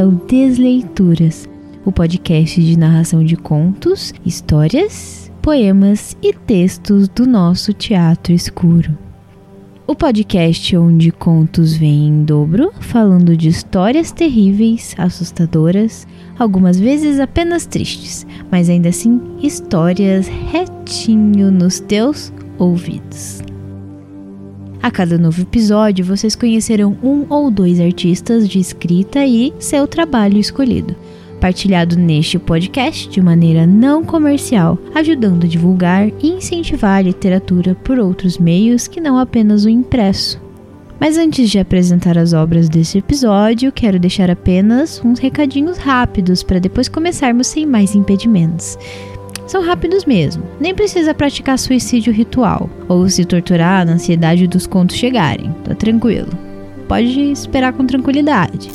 Ao Desleituras, o podcast de narração de contos, histórias, poemas e textos do nosso teatro escuro. O podcast onde contos vêm em dobro, falando de histórias terríveis, assustadoras, algumas vezes apenas tristes, mas ainda assim histórias retinho nos teus ouvidos. A cada novo episódio, vocês conhecerão um ou dois artistas de escrita e seu trabalho escolhido, partilhado neste podcast de maneira não comercial, ajudando a divulgar e incentivar a literatura por outros meios que não apenas o impresso. Mas antes de apresentar as obras desse episódio, quero deixar apenas uns recadinhos rápidos para depois começarmos sem mais impedimentos são rápidos mesmo. Nem precisa praticar suicídio ritual ou se torturar na ansiedade dos contos chegarem. Tá tranquilo. Pode esperar com tranquilidade.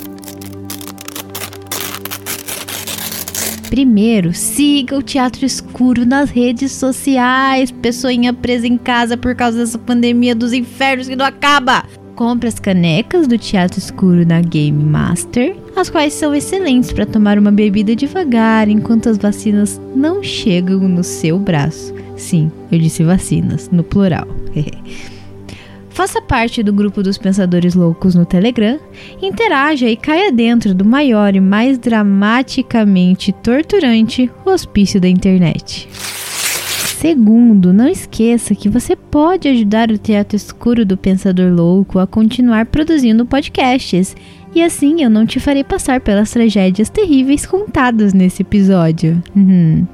Primeiro, siga o Teatro Escuro nas redes sociais. Pessoinha presa em casa por causa dessa pandemia dos infernos que não acaba. Compre as canecas do Teatro Escuro na Game Master, as quais são excelentes para tomar uma bebida devagar enquanto as vacinas não chegam no seu braço. Sim, eu disse vacinas, no plural. Faça parte do grupo dos Pensadores Loucos no Telegram, interaja e caia dentro do maior e mais dramaticamente torturante hospício da internet. Segundo, não esqueça que você pode ajudar o Teatro Escuro do Pensador Louco a continuar produzindo podcasts. E assim eu não te farei passar pelas tragédias terríveis contadas nesse episódio. Uhum.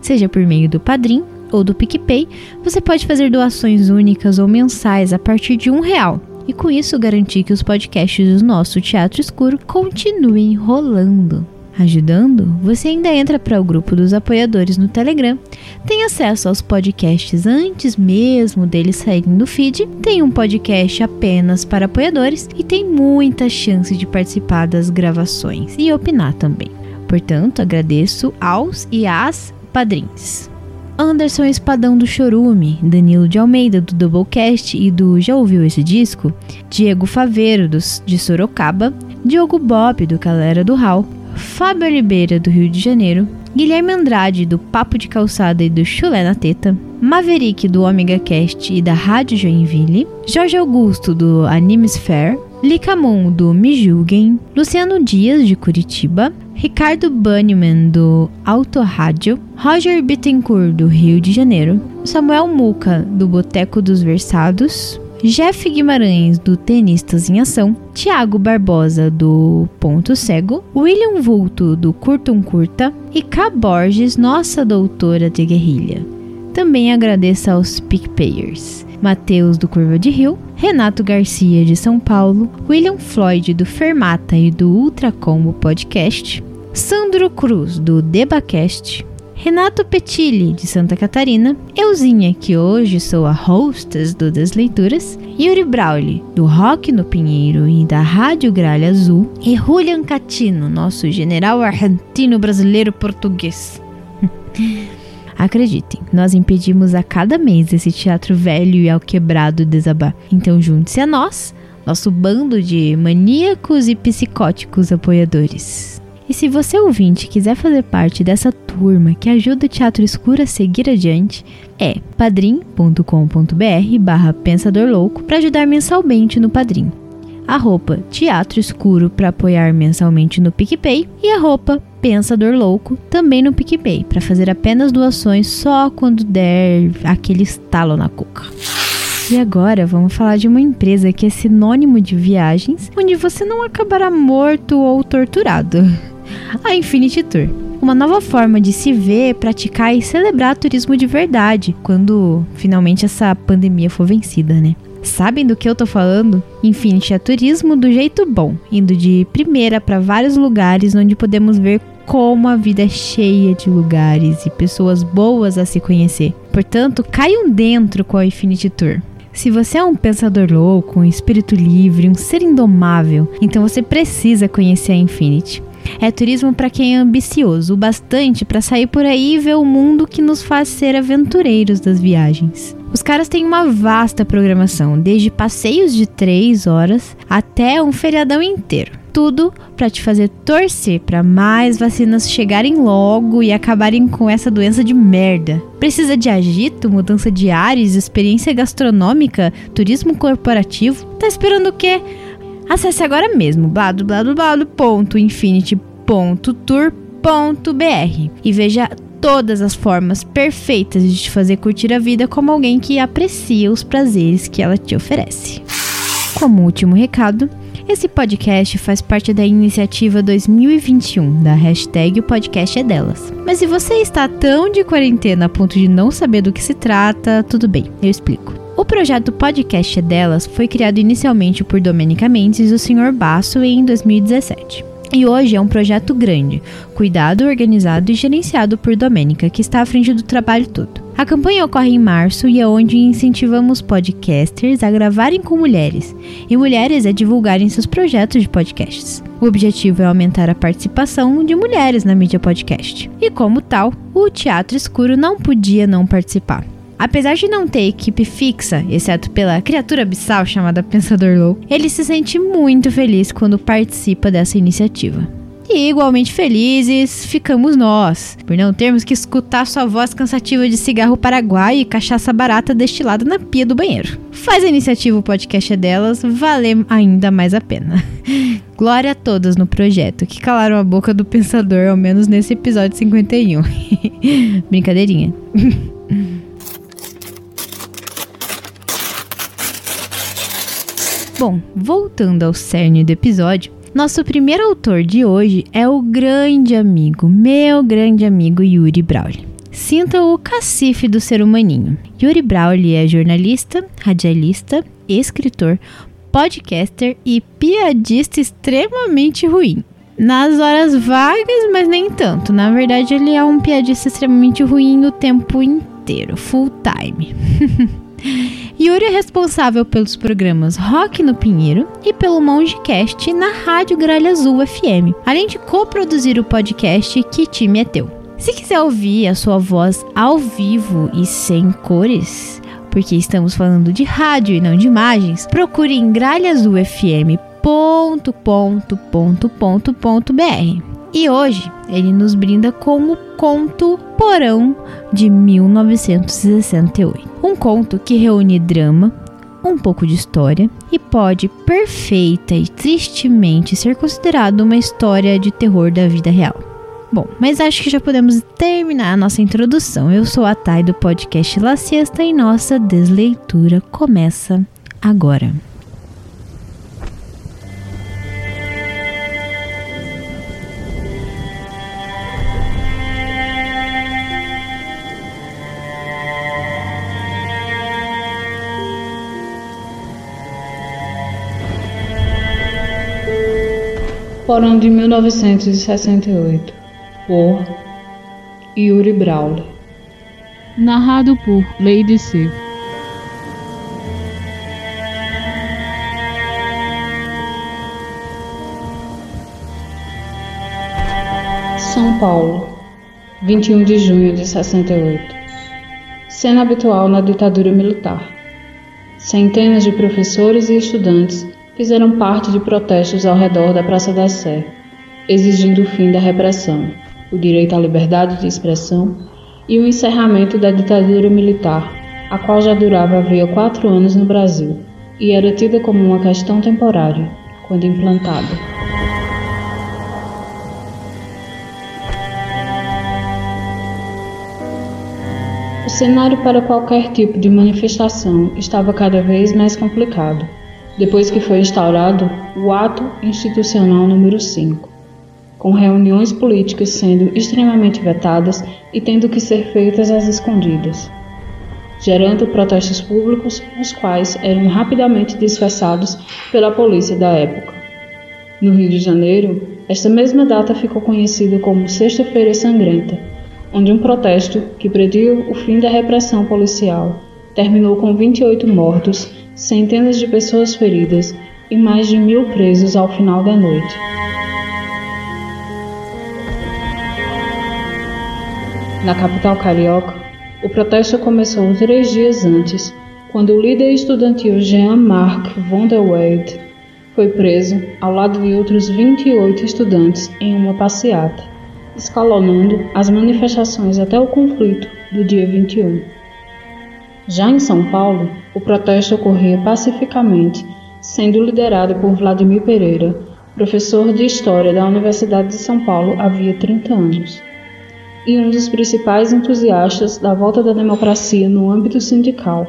Seja por meio do Padrim ou do PicPay, você pode fazer doações únicas ou mensais a partir de um real. E com isso garantir que os podcasts do nosso Teatro Escuro continuem rolando. Ajudando, você ainda entra para o grupo dos apoiadores no Telegram, tem acesso aos podcasts antes mesmo deles saírem do feed, tem um podcast apenas para apoiadores e tem muita chance de participar das gravações e opinar também. Portanto, agradeço aos e às padrinhos. Anderson Espadão do Chorume, Danilo de Almeida do Doublecast e do Já Ouviu Esse Disco, Diego Faveiro dos, de Sorocaba, Diogo Bob do Galera do Hall, Fábio Oliveira, do Rio de Janeiro, Guilherme Andrade, do Papo de Calçada e do Chulé na Teta, Maverick, do Omega Cast e da Rádio Joinville, Jorge Augusto, do Animesphere, Licamon, do Me Julguem, Luciano Dias, de Curitiba, Ricardo Bunnyman, do Auto Rádio, Roger Bittencourt, do Rio de Janeiro, Samuel Muca, do Boteco dos Versados, Jeff Guimarães, do Tenistas em Ação, Tiago Barbosa, do Ponto Cego, William Vulto, do Curtum Curta e K. Borges, nossa doutora de guerrilha. Também agradeço aos PicPayers. Matheus do Curva de Rio, Renato Garcia de São Paulo, William Floyd do Fermata e do Ultra Combo Podcast, Sandro Cruz do Debacast, Renato Petilli, de Santa Catarina, Euzinha, que hoje sou a hostess do Desleituras, Yuri Brauli, do Rock no Pinheiro e da Rádio Gralha Azul, e Julian Catino, nosso general argentino brasileiro português. Acreditem, nós impedimos a cada mês esse teatro velho e alquebrado desabar. Então junte-se a nós, nosso bando de maníacos e psicóticos apoiadores. E se você ouvinte quiser fazer parte dessa turma que ajuda o Teatro Escuro a seguir adiante, é padrim.com.br barra Pensador Louco para ajudar mensalmente no Padrim. A roupa Teatro Escuro para apoiar mensalmente no PicPay e a roupa Pensador Louco também no PicPay para fazer apenas doações só quando der aquele estalo na cuca. E agora vamos falar de uma empresa que é sinônimo de viagens, onde você não acabará morto ou torturado a Infinity Tour. uma nova forma de se ver, praticar e celebrar turismo de verdade, quando finalmente essa pandemia for vencida, né? Sabem do que eu tô falando? Infinity é turismo do jeito bom, indo de primeira para vários lugares onde podemos ver como a vida é cheia de lugares e pessoas boas a se conhecer. Portanto, caiam dentro com a Infinity Tour. Se você é um pensador louco, um espírito livre, um ser indomável, então você precisa conhecer a Infinity. É turismo para quem é ambicioso, o bastante para sair por aí e ver o mundo que nos faz ser aventureiros das viagens. Os caras têm uma vasta programação, desde passeios de 3 horas até um feriadão inteiro. Tudo para te fazer torcer para mais vacinas chegarem logo e acabarem com essa doença de merda. Precisa de agito, mudança de ares, experiência gastronômica, turismo corporativo? Tá esperando o quê? Acesse agora mesmo bladobladobladо.infinity.tour.br e veja todas as formas perfeitas de te fazer curtir a vida como alguém que aprecia os prazeres que ela te oferece. Como último recado, esse podcast faz parte da iniciativa 2021 da hashtag O Podcast é Delas. Mas se você está tão de quarentena a ponto de não saber do que se trata, tudo bem, eu explico. O projeto Podcast Delas foi criado inicialmente por Domenica Mendes e o Sr. Basso em 2017. E hoje é um projeto grande, cuidado, organizado e gerenciado por Domênica, que está à frente do trabalho todo. A campanha ocorre em março e é onde incentivamos podcasters a gravarem com mulheres e mulheres a divulgarem seus projetos de podcasts. O objetivo é aumentar a participação de mulheres na mídia podcast. E como tal, o Teatro Escuro não podia não participar. Apesar de não ter equipe fixa, exceto pela criatura abissal chamada Pensador Low, ele se sente muito feliz quando participa dessa iniciativa. E igualmente felizes ficamos nós, por não termos que escutar sua voz cansativa de cigarro paraguai e cachaça barata destilada na pia do banheiro. Faz a iniciativa O Podcast é Delas valer ainda mais a pena. Glória a todas no projeto que calaram a boca do pensador, ao menos nesse episódio 51. Brincadeirinha. Bom, voltando ao cerne do episódio, nosso primeiro autor de hoje é o grande amigo, meu grande amigo Yuri Brauli. Sinta o cacife do ser humaninho. Yuri Brauli é jornalista, radialista, escritor, podcaster e piadista extremamente ruim. Nas horas vagas, mas nem tanto. Na verdade, ele é um piadista extremamente ruim o tempo inteiro, full time. Yuri é responsável pelos programas Rock no Pinheiro e pelo Mongecast na Rádio Gralha Azul FM, além de coproduzir o podcast Que Time é Teu. Se quiser ouvir a sua voz ao vivo e sem cores, porque estamos falando de rádio e não de imagens, procure em gralhaazulfm.com.br. E hoje ele nos brinda com o conto Porão de 1968. Um conto que reúne drama, um pouco de história e pode perfeita e tristemente ser considerado uma história de terror da vida real. Bom, mas acho que já podemos terminar a nossa introdução. Eu sou a Thay do podcast La Siesta e nossa desleitura começa agora. Porão de 1968, por Yuri Brawley. Narrado por Lady C. São Paulo, 21 de junho de 68. Cena habitual na ditadura militar. Centenas de professores e estudantes fizeram parte de protestos ao redor da Praça da Sé, exigindo o fim da repressão, o direito à liberdade de expressão e o encerramento da ditadura militar, a qual já durava havia quatro anos no Brasil e era tida como uma questão temporária, quando implantada. O cenário para qualquer tipo de manifestação estava cada vez mais complicado depois que foi instaurado o Ato Institucional número 5. com reuniões políticas sendo extremamente vetadas e tendo que ser feitas às escondidas, gerando protestos públicos, os quais eram rapidamente disfarçados pela polícia da época. No Rio de Janeiro, esta mesma data ficou conhecida como Sexta-feira Sangrenta, onde um protesto que prediu o fim da repressão policial terminou com 28 mortos, centenas de pessoas feridas e mais de mil presos ao final da noite. Na capital carioca, o protesto começou três dias antes, quando o líder estudantil Jean-Marc von der foi preso ao lado de outros 28 estudantes em uma passeata, escalonando as manifestações até o conflito do dia 21. Já em São Paulo, o protesto ocorria pacificamente, sendo liderado por Vladimir Pereira, professor de História da Universidade de São Paulo havia 30 anos e um dos principais entusiastas da volta da democracia no âmbito sindical,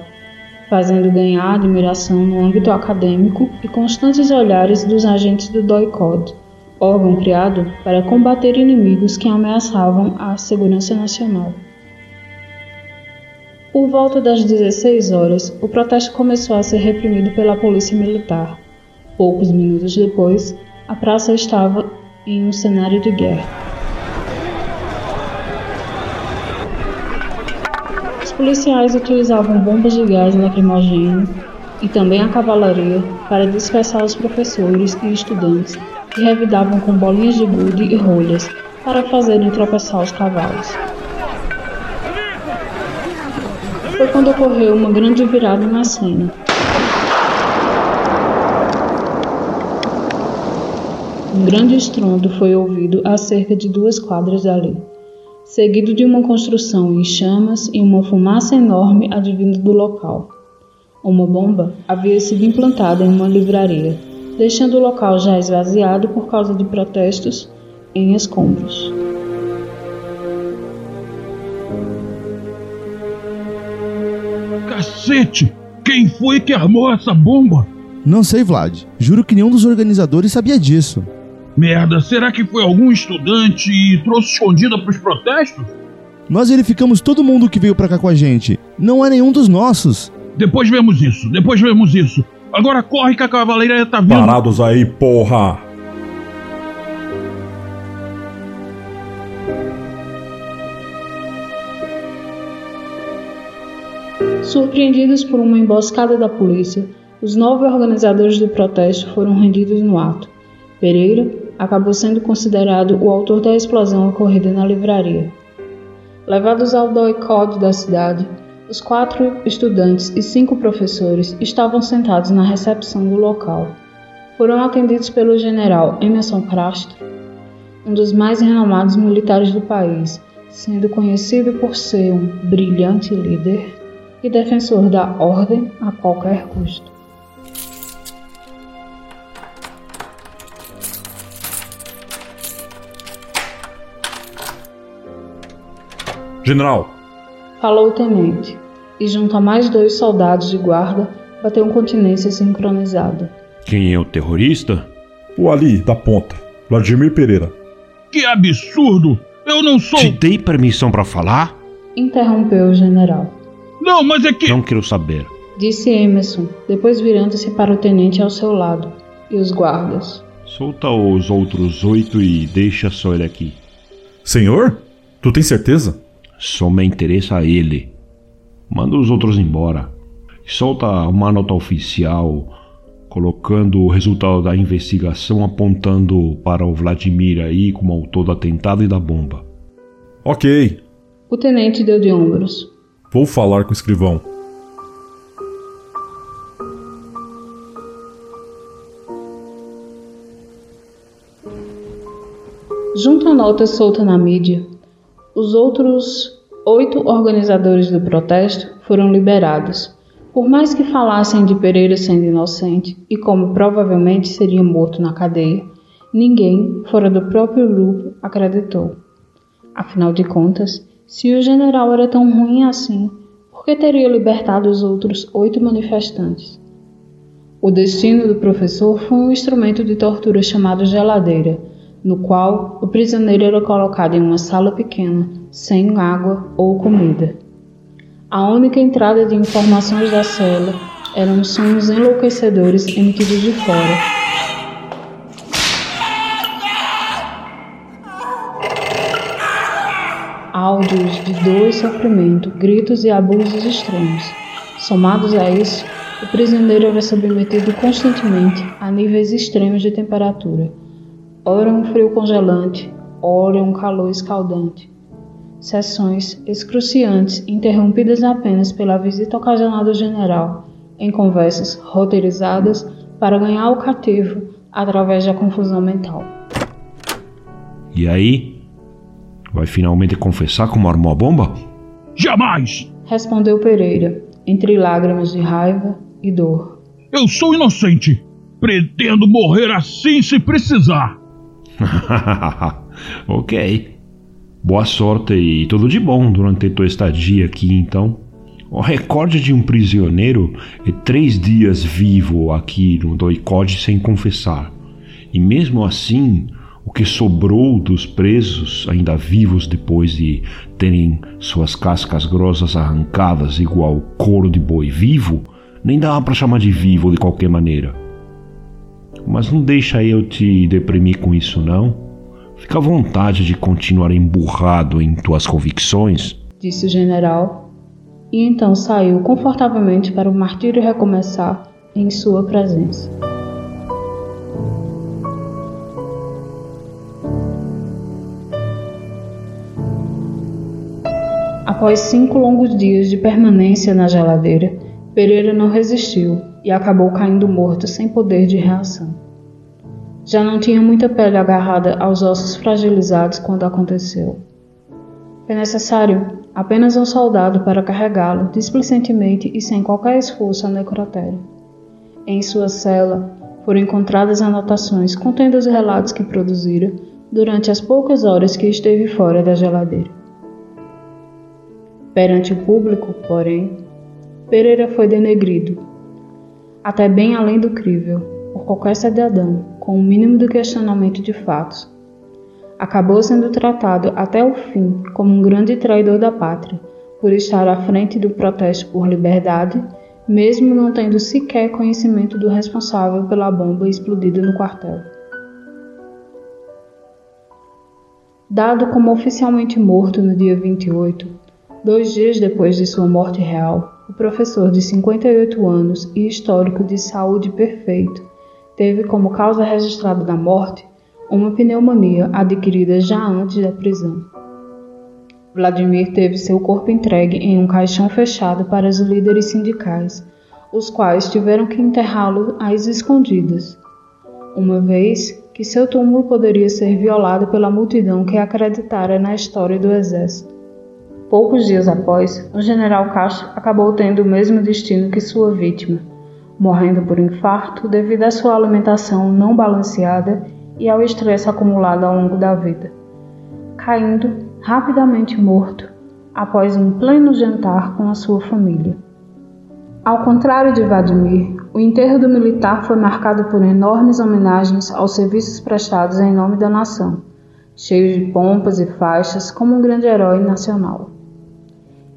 fazendo ganhar admiração no âmbito acadêmico e constantes olhares dos agentes do DOI-COD, órgão criado para combater inimigos que ameaçavam a segurança nacional. Por volta das 16 horas, o protesto começou a ser reprimido pela polícia militar. Poucos minutos depois, a praça estava em um cenário de guerra. policiais utilizavam bombas de gás lacrimogêneo e também a cavalaria para dispersar os professores e estudantes que revidavam com bolinhas de gude e rolhas para fazerem tropeçar os cavalos. Foi quando ocorreu uma grande virada na cena. Um grande estrondo foi ouvido a cerca de duas quadras dali seguido de uma construção em chamas e uma fumaça enorme advindo do local. Uma bomba havia sido implantada em uma livraria, deixando o local já esvaziado por causa de protestos em escombros. Cacete! Quem foi que armou essa bomba? Não sei, Vlad. Juro que nenhum dos organizadores sabia disso. Merda, será que foi algum estudante e trouxe escondida para os protestos? Nós verificamos todo mundo que veio para cá com a gente. Não é nenhum dos nossos. Depois vemos isso, depois vemos isso. Agora corre que a cavalaria tá vindo. Parados aí, porra! Surpreendidos por uma emboscada da polícia, os nove organizadores do protesto foram rendidos no ato. Pereira, acabou sendo considerado o autor da explosão ocorrida na livraria. Levados ao doicode da cidade, os quatro estudantes e cinco professores estavam sentados na recepção do local. Foram atendidos pelo general Emerson Castro, um dos mais renomados militares do país, sendo conhecido por ser um brilhante líder e defensor da ordem a qualquer custo. General! Falou o tenente, e junto a mais dois soldados de guarda, bateu uma continência sincronizada. Quem é o terrorista? O Ali, da ponta, Vladimir Pereira. Que absurdo! Eu não sou. Te dei permissão para falar? Interrompeu o general. Não, mas é que. Não quero saber. Disse Emerson, depois virando-se para o tenente ao seu lado. E os guardas. Solta os outros oito e deixa só ele aqui. Senhor? Tu tem certeza? Só me interessa ele. Manda os outros embora. Solta uma nota oficial colocando o resultado da investigação apontando para o Vladimir aí como autor do atentado e da bomba. Ok. O tenente deu de ombros. Vou falar com o escrivão. Junto à nota solta na mídia, os outros oito organizadores do protesto foram liberados. Por mais que falassem de Pereira sendo inocente e como provavelmente seria morto na cadeia, ninguém, fora do próprio grupo, acreditou. Afinal de contas, se o general era tão ruim assim, por que teria libertado os outros oito manifestantes? O destino do professor foi um instrumento de tortura chamado geladeira, no qual o prisioneiro era colocado em uma sala pequena, sem água ou comida. A única entrada de informações da cela eram sons enlouquecedores emitidos de fora. Áudios de dor e sofrimento, gritos e abusos extremos. Somados a isso, o prisioneiro era submetido constantemente a níveis extremos de temperatura, ora um frio congelante, ora um calor escaldante. Sessões excruciantes interrompidas apenas pela visita ocasional do general, em conversas roteirizadas para ganhar o cativo através da confusão mental. E aí? Vai finalmente confessar como armou a bomba? Jamais! Respondeu Pereira, entre lágrimas de raiva e dor. Eu sou inocente! Pretendo morrer assim se precisar! ok. Boa sorte e tudo de bom durante tua estadia aqui, então. O recorde de um prisioneiro é três dias vivo aqui no Doicode sem confessar. E mesmo assim, o que sobrou dos presos, ainda vivos depois de terem suas cascas grossas arrancadas igual couro de boi vivo, nem dá para chamar de vivo de qualquer maneira. Mas não deixa eu te deprimir com isso não. Fica à vontade de continuar emburrado em tuas convicções, disse o general e então saiu confortavelmente para o martírio recomeçar em sua presença. Após cinco longos dias de permanência na geladeira, Pereira não resistiu e acabou caindo morto sem poder de reação. Já não tinha muita pele agarrada aos ossos fragilizados quando aconteceu. Foi necessário apenas um soldado para carregá-lo displicentemente e sem qualquer esforço ao necrotério. Em sua cela foram encontradas anotações contendo os relatos que produzira durante as poucas horas que esteve fora da geladeira. Perante o público, porém, Pereira foi denegrido, até bem além do crível, por qualquer cidadão com o mínimo de questionamento de fatos acabou sendo tratado até o fim como um grande traidor da pátria, por estar à frente do protesto por liberdade, mesmo não tendo sequer conhecimento do responsável pela bomba explodida no quartel. Dado como oficialmente morto no dia 28, dois dias depois de sua morte real, o professor de 58 anos e histórico de saúde perfeito teve como causa registrada da morte uma pneumonia adquirida já antes da prisão. Vladimir teve seu corpo entregue em um caixão fechado para os líderes sindicais, os quais tiveram que enterrá-lo às escondidas, uma vez que seu túmulo poderia ser violado pela multidão que acreditara na história do exército. Poucos dias após, o general Castro acabou tendo o mesmo destino que sua vítima, morrendo por infarto devido à sua alimentação não balanceada e ao estresse acumulado ao longo da vida, caindo rapidamente morto após um pleno jantar com a sua família. Ao contrário de Vladimir, o enterro do militar foi marcado por enormes homenagens aos serviços prestados em nome da nação, cheios de pompas e faixas como um grande herói nacional.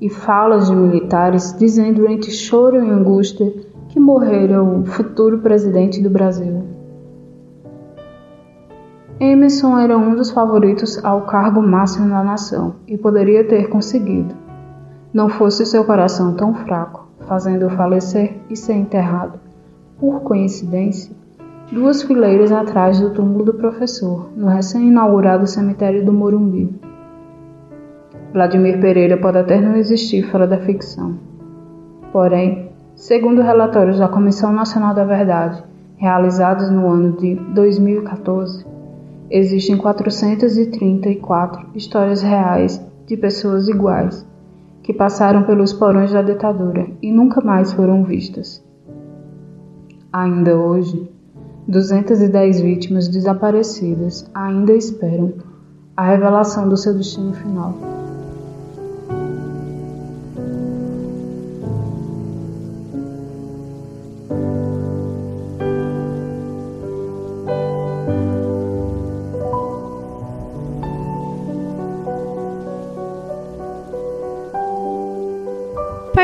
E falas de militares dizendo entre choro e angústia que morrera o futuro presidente do Brasil. Emerson era um dos favoritos ao cargo máximo na nação e poderia ter conseguido, não fosse seu coração tão fraco, fazendo-o falecer e ser enterrado, por coincidência, duas fileiras atrás do túmulo do professor, no recém-inaugurado cemitério do Morumbi. Vladimir Pereira pode até não existir fora da ficção. Porém, segundo relatórios da Comissão Nacional da Verdade, realizados no ano de 2014, Existem 434 histórias reais de pessoas iguais que passaram pelos porões da ditadura e nunca mais foram vistas. Ainda hoje, 210 vítimas desaparecidas ainda esperam a revelação do seu destino final.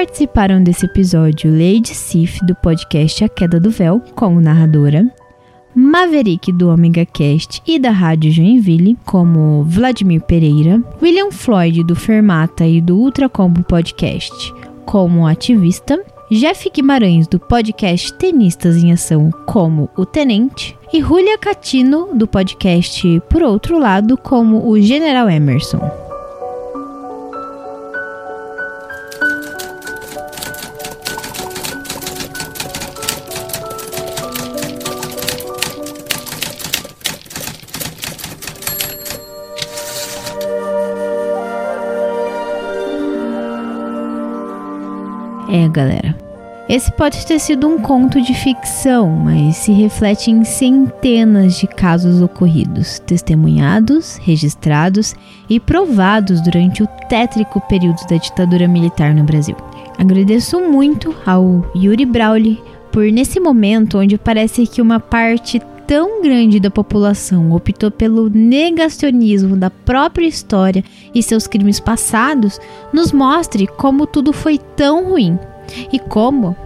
Participaram desse episódio Lady Sif, do podcast A Queda do Véu, como narradora, Maverick, do Omega Cast e da Rádio Joinville, como Vladimir Pereira, William Floyd, do Fermata e do Ultra Combo Podcast, como ativista, Jeff Guimarães, do podcast Tenistas em Ação, como o Tenente, e Julia Catino, do podcast Por Outro Lado, como o General Emerson. Galera. Esse pode ter sido um conto de ficção, mas se reflete em centenas de casos ocorridos, testemunhados, registrados e provados durante o tétrico período da ditadura militar no Brasil. Agradeço muito ao Yuri Brauli por, nesse momento onde parece que uma parte tão grande da população optou pelo negacionismo da própria história e seus crimes passados, nos mostre como tudo foi tão ruim e como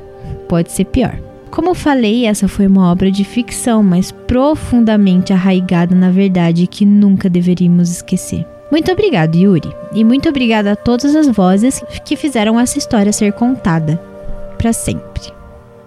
pode ser pior. Como falei, essa foi uma obra de ficção, mas profundamente arraigada na verdade que nunca deveríamos esquecer. Muito obrigado, Yuri, e muito obrigada a todas as vozes que fizeram essa história ser contada para sempre.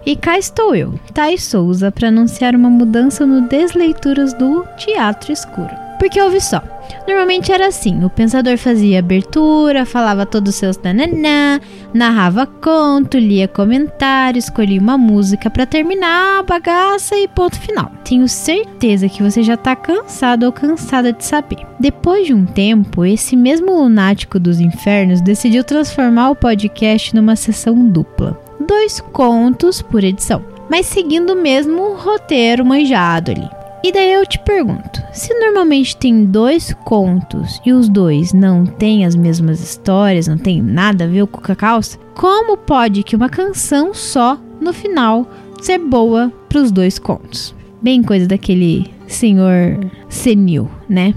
E cá estou eu, Thais Souza, para anunciar uma mudança no Desleituras do Teatro Escuro. Porque ouve só, normalmente era assim, o pensador fazia abertura, falava todos os seus nananã, narrava conto, lia comentário, escolhia uma música para terminar a bagaça e ponto final. Tenho certeza que você já tá cansado ou cansada de saber. Depois de um tempo, esse mesmo lunático dos infernos decidiu transformar o podcast numa sessão dupla dois contos por edição, mas seguindo o mesmo roteiro manjado ali. E daí eu te pergunto, se normalmente tem dois contos e os dois não têm as mesmas histórias, não tem nada a ver com a calça, como pode que uma canção só no final ser boa para os dois contos? Bem coisa daquele senhor senil, né?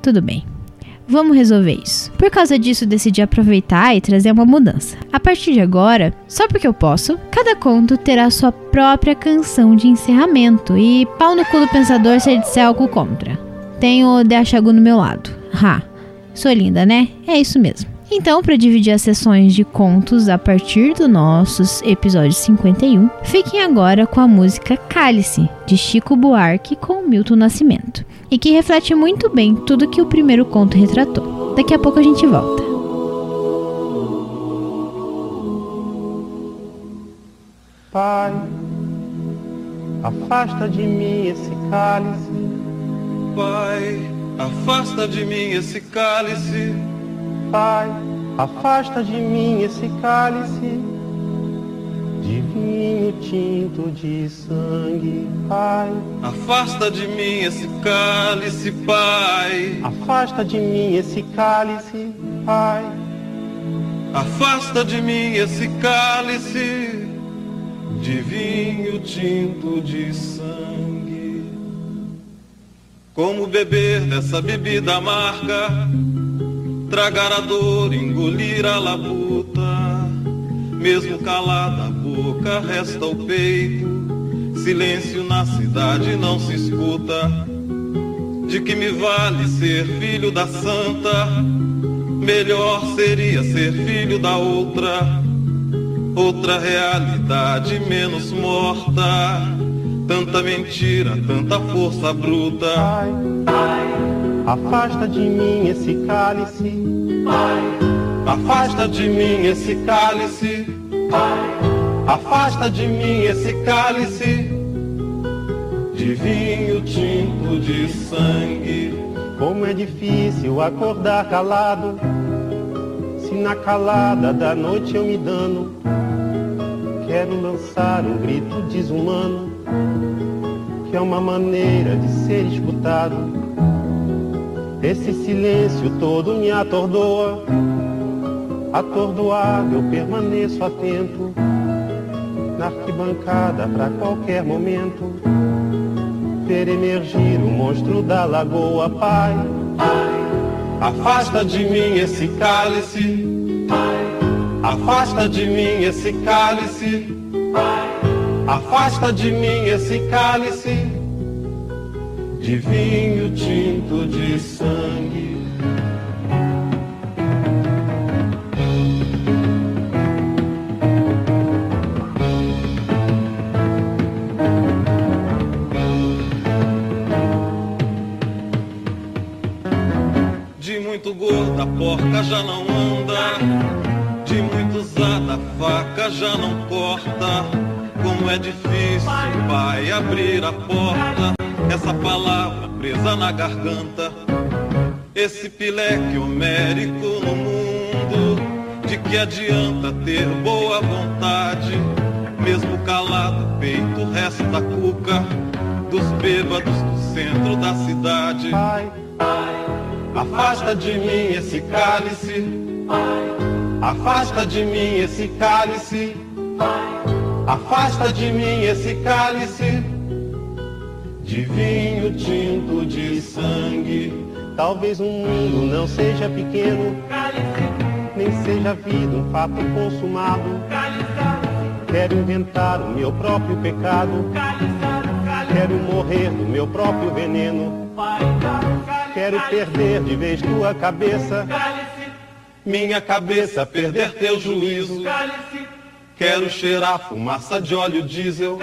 Tudo bem. Vamos resolver isso. Por causa disso, decidi aproveitar e trazer uma mudança. A partir de agora, só porque eu posso, cada conto terá sua própria canção de encerramento e pau no cu do pensador se ele disser algo contra. Tenho o Deachagu no meu lado. Ha, sou linda, né? É isso mesmo. Então, para dividir as sessões de contos a partir do nossos episódios 51, fiquem agora com a música Cálice, de Chico Buarque com Milton Nascimento, e que reflete muito bem tudo que o primeiro conto retratou. Daqui a pouco a gente volta. Pai, afasta de mim esse cálice. Pai, afasta de mim esse cálice. Pai, afasta de mim esse cálice de vinho tinto de sangue, Pai. Afasta de mim esse cálice, Pai. Afasta de mim esse cálice, Pai. Afasta de mim esse cálice de vinho tinto de sangue. Como beber dessa bebida amarga? Tragar a dor, engolir a labuta. Mesmo calada a boca, resta o peito. Silêncio na cidade não se escuta. De que me vale ser filho da santa? Melhor seria ser filho da outra. Outra realidade menos morta. Tanta mentira, tanta força bruta. Ai, ai. Afasta de mim esse cálice, Pai. Afasta de mim esse cálice, Pai. Afasta de mim esse cálice de vinho tinto de sangue. Como é difícil acordar calado, se na calada da noite eu me dano. Quero lançar um grito desumano, que é uma maneira de ser escutado esse silêncio todo me atordoa. Atordoado eu permaneço atento na arquibancada para qualquer momento ver emergir o monstro da lagoa, Pai. Afasta de mim esse cálice. Afasta de mim esse cálice. Afasta de mim esse cálice de vinho tinto de sangue. De muito gorda a porca já não anda, de muito usada a faca já não corta. Como é difícil, pai, abrir a porta, essa palavra presa na garganta. Esse pileque homérico no mundo, de que adianta ter boa vontade? Mesmo calado, o peito resta cuca dos bêbados do centro da cidade. Pai, afasta de mim esse cálice. Afasta de mim esse cálice. Afasta de mim esse cálice de vinho tinto de sangue. Talvez o mundo não seja pequeno, nem seja vida um fato consumado. Quero inventar o meu próprio pecado, quero morrer do meu próprio veneno. Quero perder de vez tua cabeça, Minha cabeça perder teu juízo. Quero cheirar fumaça de óleo diesel.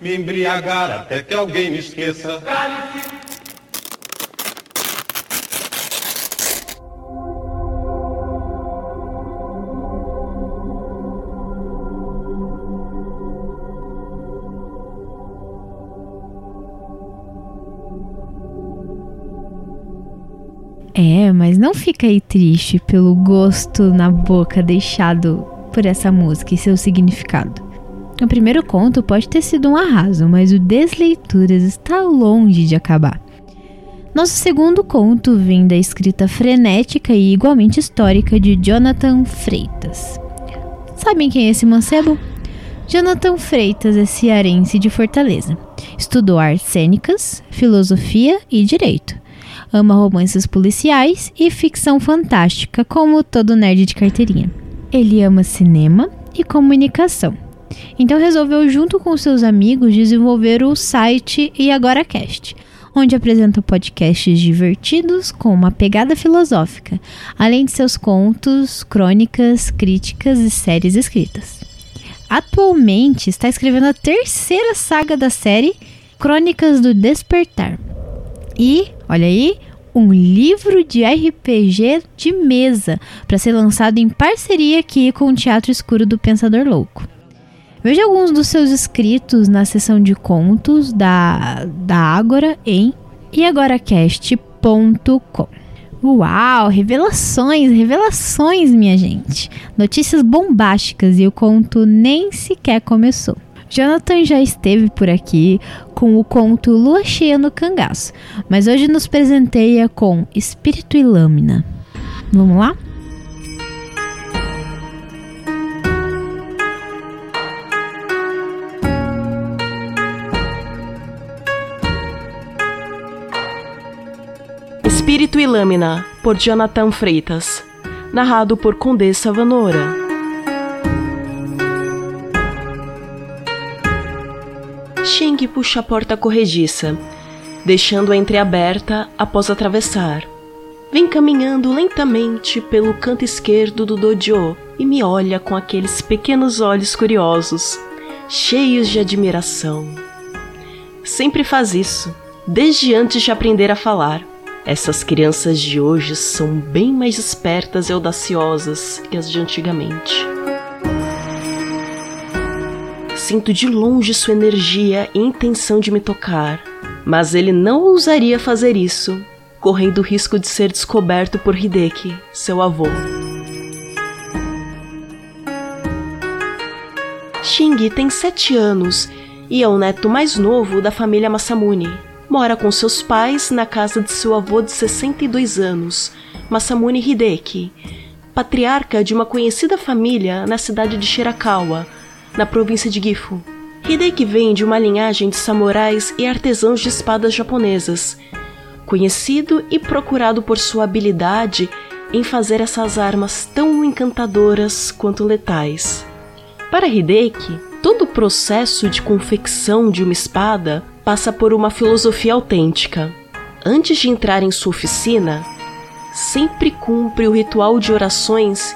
Me embriagar até que alguém me esqueça. É, mas não fica aí triste pelo gosto na boca deixado por essa música e seu significado. O primeiro conto pode ter sido um arraso, mas o Desleituras está longe de acabar. Nosso segundo conto vem da escrita frenética e igualmente histórica de Jonathan Freitas. Sabem quem é esse mancebo? Jonathan Freitas é cearense de Fortaleza. Estudou artes cênicas, filosofia e direito. Ama romances policiais e ficção fantástica, como todo nerd de carteirinha. Ele ama cinema e comunicação. Então resolveu, junto com seus amigos, desenvolver o site E Agora Cast, onde apresenta podcasts divertidos com uma pegada filosófica, além de seus contos, crônicas, críticas e séries escritas. Atualmente está escrevendo a terceira saga da série Crônicas do Despertar. E, olha aí, um livro de RPG de mesa para ser lançado em parceria aqui com o Teatro Escuro do Pensador Louco. Veja alguns dos seus escritos na seção de contos da, da Ágora em eagoracast.com. Uau, revelações, revelações, minha gente. Notícias bombásticas e o conto nem sequer começou. Jonathan já esteve por aqui com o conto Lua Cheia no Cangaço, mas hoje nos presenteia com Espírito e Lâmina. Vamos lá? Espírito e Lâmina, por Jonathan Freitas. Narrado por Condessa Vanora. Xing puxa a porta corrediça, deixando-a entreaberta após atravessar. Vem caminhando lentamente pelo canto esquerdo do dojo e me olha com aqueles pequenos olhos curiosos, cheios de admiração. Sempre faz isso, desde antes de aprender a falar. Essas crianças de hoje são bem mais espertas e audaciosas que as de antigamente. Sinto de longe sua energia e intenção de me tocar, mas ele não ousaria fazer isso, correndo o risco de ser descoberto por Hideki, seu avô. Shingi tem sete anos e é o neto mais novo da família Masamune. Mora com seus pais na casa de seu avô de 62 anos, Masamune Hideki, patriarca de uma conhecida família na cidade de Shirakawa, na província de Gifu. Hideki vem de uma linhagem de samurais e artesãos de espadas japonesas, conhecido e procurado por sua habilidade em fazer essas armas tão encantadoras quanto letais. Para Hideki, todo o processo de confecção de uma espada passa por uma filosofia autêntica. Antes de entrar em sua oficina, sempre cumpre o ritual de orações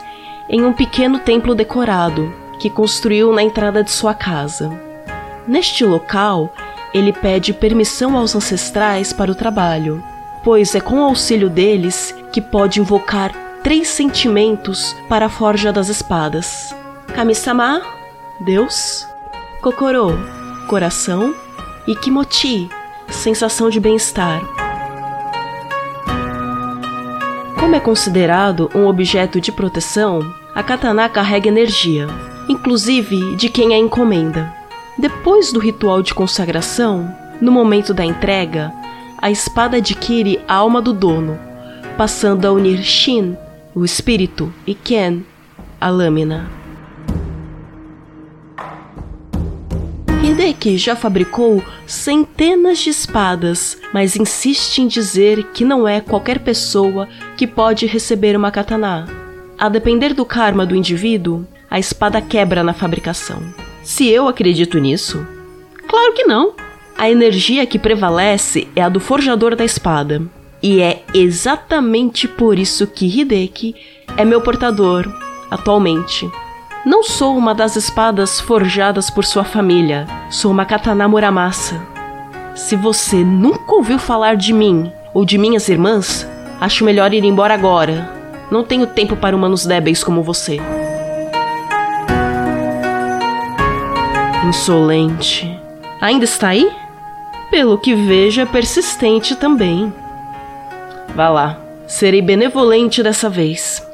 em um pequeno templo decorado que construiu na entrada de sua casa. Neste local, ele pede permissão aos ancestrais para o trabalho, pois é com o auxílio deles que pode invocar três sentimentos para a forja das espadas: Kami-sama, Deus, Kokoro, coração, e Kimochi, sensação de bem-estar. Como é considerado um objeto de proteção, a katana carrega energia, inclusive de quem a encomenda. Depois do ritual de consagração, no momento da entrega, a espada adquire a alma do dono, passando a unir Shin, o espírito, e Ken, a lâmina. Hideki já fabricou centenas de espadas, mas insiste em dizer que não é qualquer pessoa que pode receber uma katana. A depender do karma do indivíduo, a espada quebra na fabricação. Se eu acredito nisso? Claro que não. A energia que prevalece é a do forjador da espada. E é exatamente por isso que Hideki é meu portador atualmente. Não sou uma das espadas forjadas por sua família, sou uma katana Muramasa. Se você nunca ouviu falar de mim ou de minhas irmãs, acho melhor ir embora agora. Não tenho tempo para humanos débeis como você. Insolente. Ainda está aí? Pelo que vejo, é persistente também. Vá lá, serei benevolente dessa vez.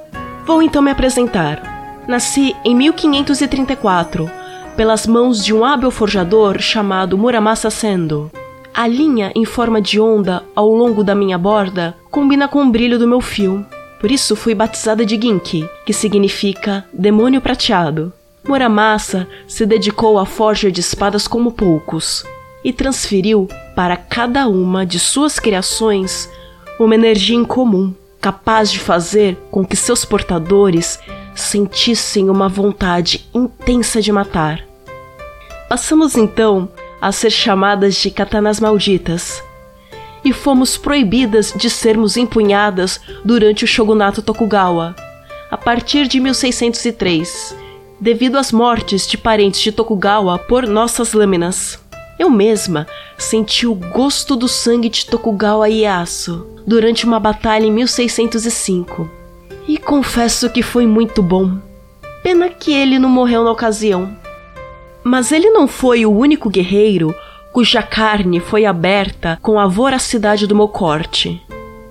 Vou então me apresentar. Nasci em 1534, pelas mãos de um hábil forjador chamado Muramasa Sendo. A linha em forma de onda ao longo da minha borda combina com o brilho do meu fio. Por isso fui batizada de Ginki, que significa demônio prateado. Muramasa se dedicou à forja de espadas como poucos e transferiu para cada uma de suas criações uma energia incomum, capaz de fazer com que seus portadores sentissem uma vontade intensa de matar. Passamos então a ser chamadas de katanas malditas e fomos proibidas de sermos empunhadas durante o shogunato Tokugawa, a partir de 1603 devido às mortes de parentes de Tokugawa por nossas lâminas. Eu mesma senti o gosto do sangue de Tokugawa Ieyasu durante uma batalha em 1605. E confesso que foi muito bom. Pena que ele não morreu na ocasião. Mas ele não foi o único guerreiro cuja carne foi aberta com a voracidade do meu corte.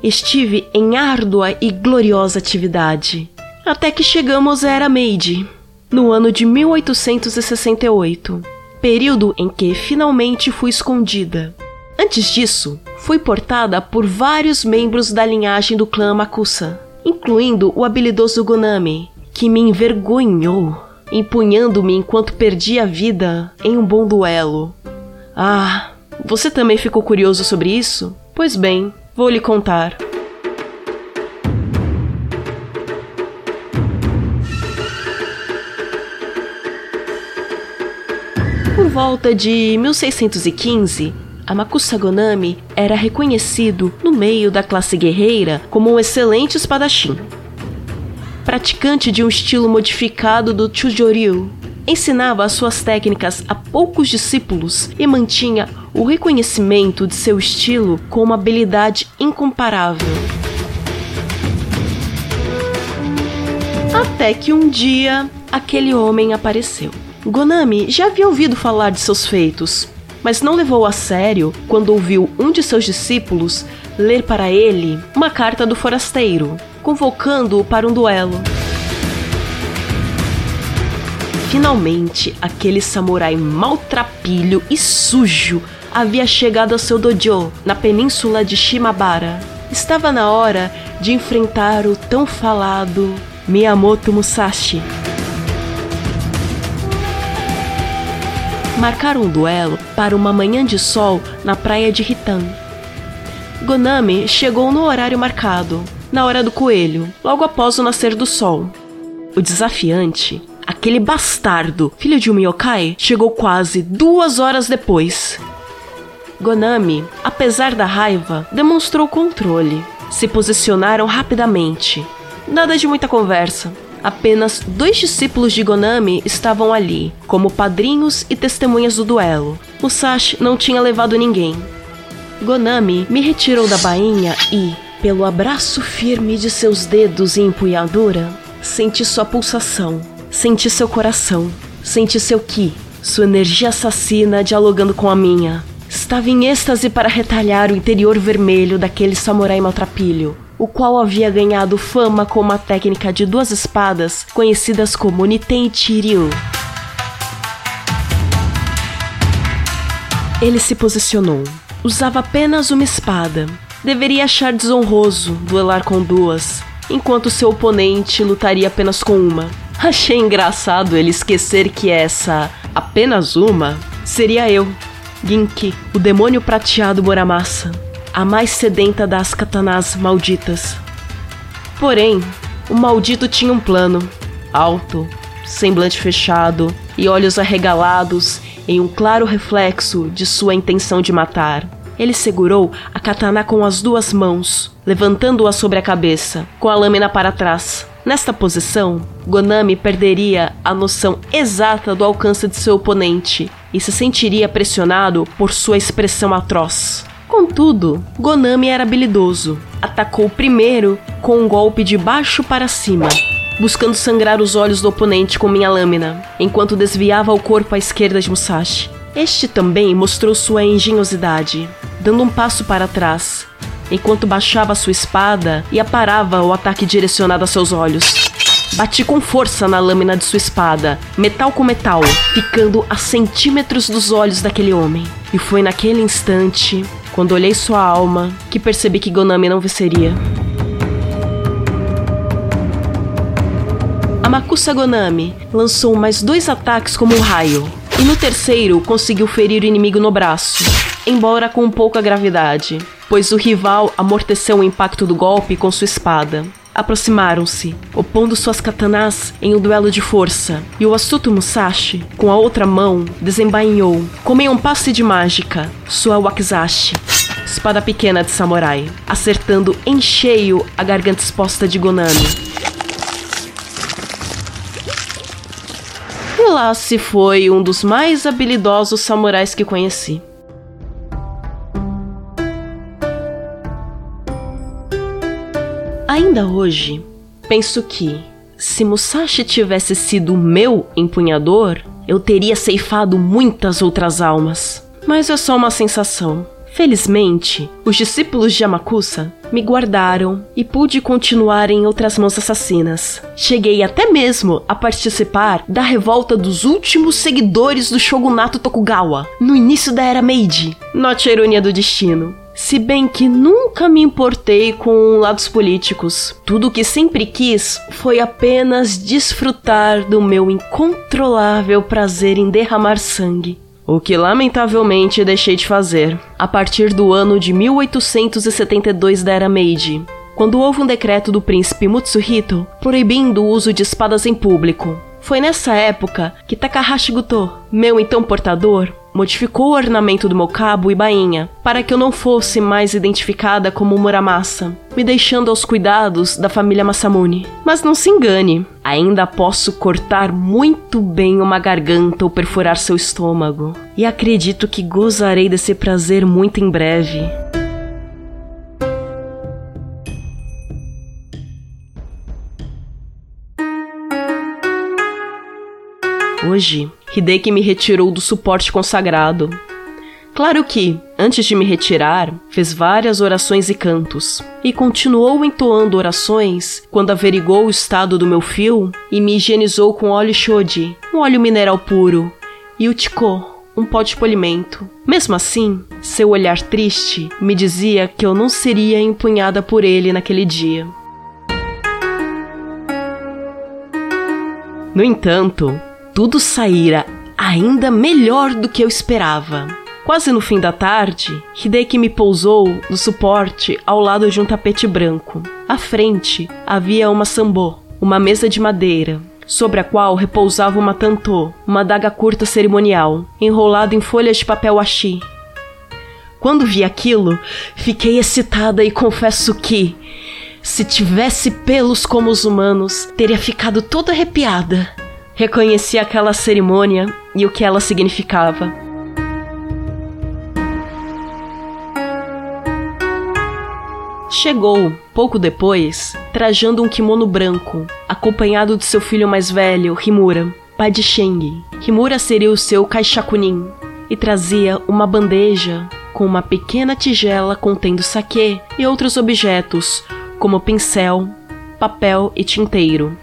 Estive em árdua e gloriosa atividade, até que chegamos à Era Meiji, no ano de 1868, período em que finalmente fui escondida. Antes disso, fui portada por vários membros da linhagem do clã Makusa, incluindo o habilidoso Gonami, que me envergonhou, empunhando-me enquanto perdia a vida em um bom duelo. Ah, você também ficou curioso sobre isso? Pois bem, vou lhe contar. Por volta de 1615, Amakusa Gonami era reconhecido no meio da classe guerreira como um excelente espadachim. Praticante de um estilo modificado do Chujoryu, ensinava as suas técnicas a poucos discípulos e mantinha o reconhecimento de seu estilo com uma habilidade incomparável. Até que um dia aquele homem apareceu. Gonami já havia ouvido falar de seus feitos, mas não levou a sério quando ouviu um de seus discípulos ler para ele uma carta do forasteiro, convocando-o para um duelo. Finalmente, aquele samurai maltrapilho e sujo havia chegado ao seu dojo na península de Shimabara. Estava na hora de enfrentar o tão falado Miyamoto Musashi. Marcaram um duelo para uma manhã de sol na praia de Hitan. Gonami chegou no horário marcado, na hora do coelho, logo após o nascer do sol. O desafiante, aquele bastardo, filho de um yokai, chegou quase duas horas depois. Gonami, apesar da raiva, demonstrou controle. Se posicionaram rapidamente. Nada de muita conversa. Apenas dois discípulos de Gonami estavam ali, como padrinhos e testemunhas do duelo. Musashi não tinha levado ninguém. Gonami me retirou da bainha e, pelo abraço firme de seus dedos e empunhadura, senti sua pulsação, senti seu coração, senti seu ki, sua energia assassina dialogando com a minha. Estava em êxtase para retalhar o interior vermelho daquele samurai maltrapilho, o qual havia ganhado fama com uma técnica de duas espadas conhecidas como Niten Chiryu. Ele se posicionou. Usava apenas uma espada. Deveria achar desonroso duelar com duas, enquanto seu oponente lutaria apenas com uma. Achei engraçado ele esquecer que essa apenas uma seria eu, Ginki, o demônio prateado Muramasa, a mais sedenta das katanas malditas. Porém, o maldito tinha um plano. Alto, semblante fechado e olhos arregalados em um claro reflexo de sua intenção de matar. Ele segurou a katana com as duas mãos, levantando-a sobre a cabeça, com a lâmina para trás. Nesta posição, Gonami perderia a noção exata do alcance de seu oponente e se sentiria pressionado por sua expressão atroz. Contudo, Gonami era habilidoso. Atacou primeiro com um golpe de baixo para cima, buscando sangrar os olhos do oponente com minha lâmina, enquanto desviava o corpo à esquerda de Musashi. Este também mostrou sua engenhosidade, dando um passo para trás, enquanto baixava sua espada e aparava o ataque direcionado a seus olhos. Bati com força na lâmina de sua espada, metal com metal, ficando a centímetros dos olhos daquele homem. E foi naquele instante, quando olhei sua alma, que percebi que Gonami não venceria. Amakusa Gonami lançou mais dois ataques como um raio, e no terceiro conseguiu ferir o inimigo no braço, embora com pouca gravidade, pois o rival amorteceu o impacto do golpe com sua espada. Aproximaram-se, opondo suas katanas em um duelo de força, e o astuto Musashi, com a outra mão, desembainhou, como em um passe de mágica, sua wakizashi, espada pequena de samurai, acertando em cheio a garganta exposta de Gonami. E lá se foi um dos mais habilidosos samurais que conheci. Ainda hoje, penso que, se Musashi tivesse sido meu empunhador, eu teria ceifado muitas outras almas. Mas é só uma sensação. Felizmente, os discípulos de Amakusa me guardaram e pude continuar em outras mãos assassinas. Cheguei até mesmo a participar da revolta dos últimos seguidores do shogunato Tokugawa, no início da era Meiji. Note a ironia do destino. Se bem que nunca me importei com lados políticos. Tudo o que sempre quis foi apenas desfrutar do meu incontrolável prazer em derramar sangue. O que lamentavelmente deixei de fazer a partir do ano de 1872 da Era Meiji, quando houve um decreto do príncipe Mutsuhito proibindo o uso de espadas em público. Foi nessa época que Takahashi Goto, meu então portador, modificou o ornamento do meu cabo e bainha para que eu não fosse mais identificada como Muramasa, me deixando aos cuidados da família Masamune. Mas não se engane, ainda posso cortar muito bem uma garganta ou perfurar seu estômago. E acredito que gozarei desse prazer muito em breve. Hoje, Hideki me retirou do suporte consagrado. Claro que, antes de me retirar, fez várias orações e cantos, e continuou entoando orações quando averigou o estado do meu fio e me higienizou com óleo shoji, um óleo mineral puro, e o tiko, um pó de polimento. Mesmo assim, seu olhar triste me dizia que eu não seria empunhada por ele naquele dia. No entanto, tudo saíra ainda melhor do que eu esperava. Quase no fim da tarde, Hideki me pousou no suporte ao lado de um tapete branco. À frente havia uma sambô, uma mesa de madeira, sobre a qual repousava uma tantô, uma daga curta cerimonial, enrolada em folhas de papel achi. Quando vi aquilo, fiquei excitada e confesso que, se tivesse pelos como os humanos, teria ficado toda arrepiada. Reconheci aquela cerimônia e o que ela significava. Chegou, pouco depois, trajando um kimono branco, acompanhado de seu filho mais velho, Himura, pai de Sheng. Himura seria o seu Kaishakunin, e trazia uma bandeja com uma pequena tigela contendo saquê e outros objetos, como pincel, papel e tinteiro.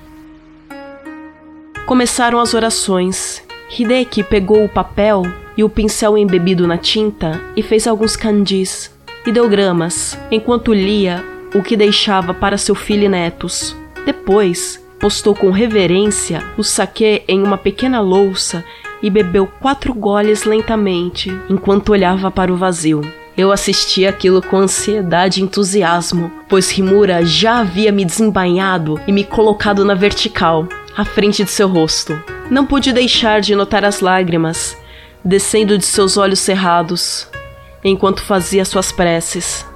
Começaram as orações. Hideki pegou o papel e o pincel embebido na tinta e fez alguns kanjis, ideogramas, enquanto lia o que deixava para seu filho e netos. Depois, postou com reverência o saquê em uma pequena louça e bebeu quatro goles lentamente, enquanto olhava para o vazio. Eu assisti aquilo com ansiedade e entusiasmo, pois Rimura já havia me desembainhado e me colocado na vertical, à frente de seu rosto. Não pude deixar de notar as lágrimas descendo de seus olhos cerrados, enquanto fazia suas preces.